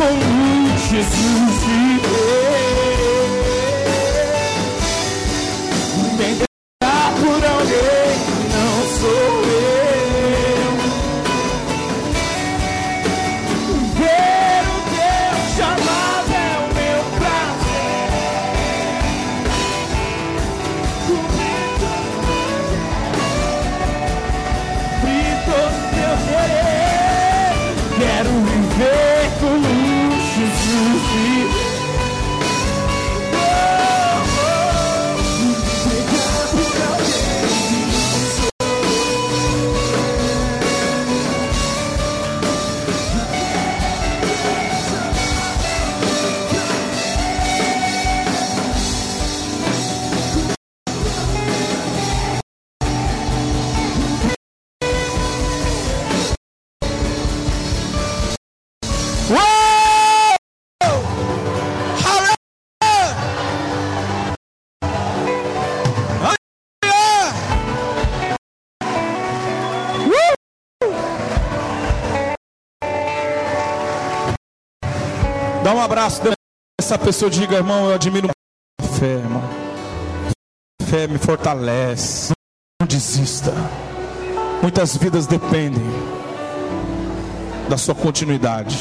com luz, Jesus e eu. Dá um abraço dessa pessoa, diga, irmão, eu admiro a fé, irmão. Fé me fortalece. Não desista. Muitas vidas dependem da sua continuidade.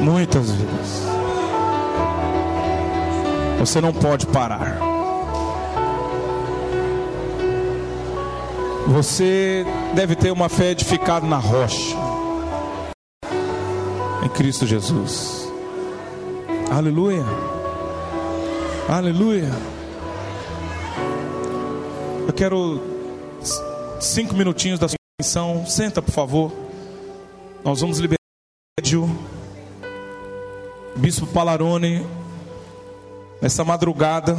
Muitas vidas. Você não pode parar. Você deve ter uma fé edificada na rocha em Cristo Jesus. Aleluia. Aleluia. Eu quero cinco minutinhos da sua atenção. Senta, por favor. Nós vamos liberar o Bispo Palarone nessa madrugada.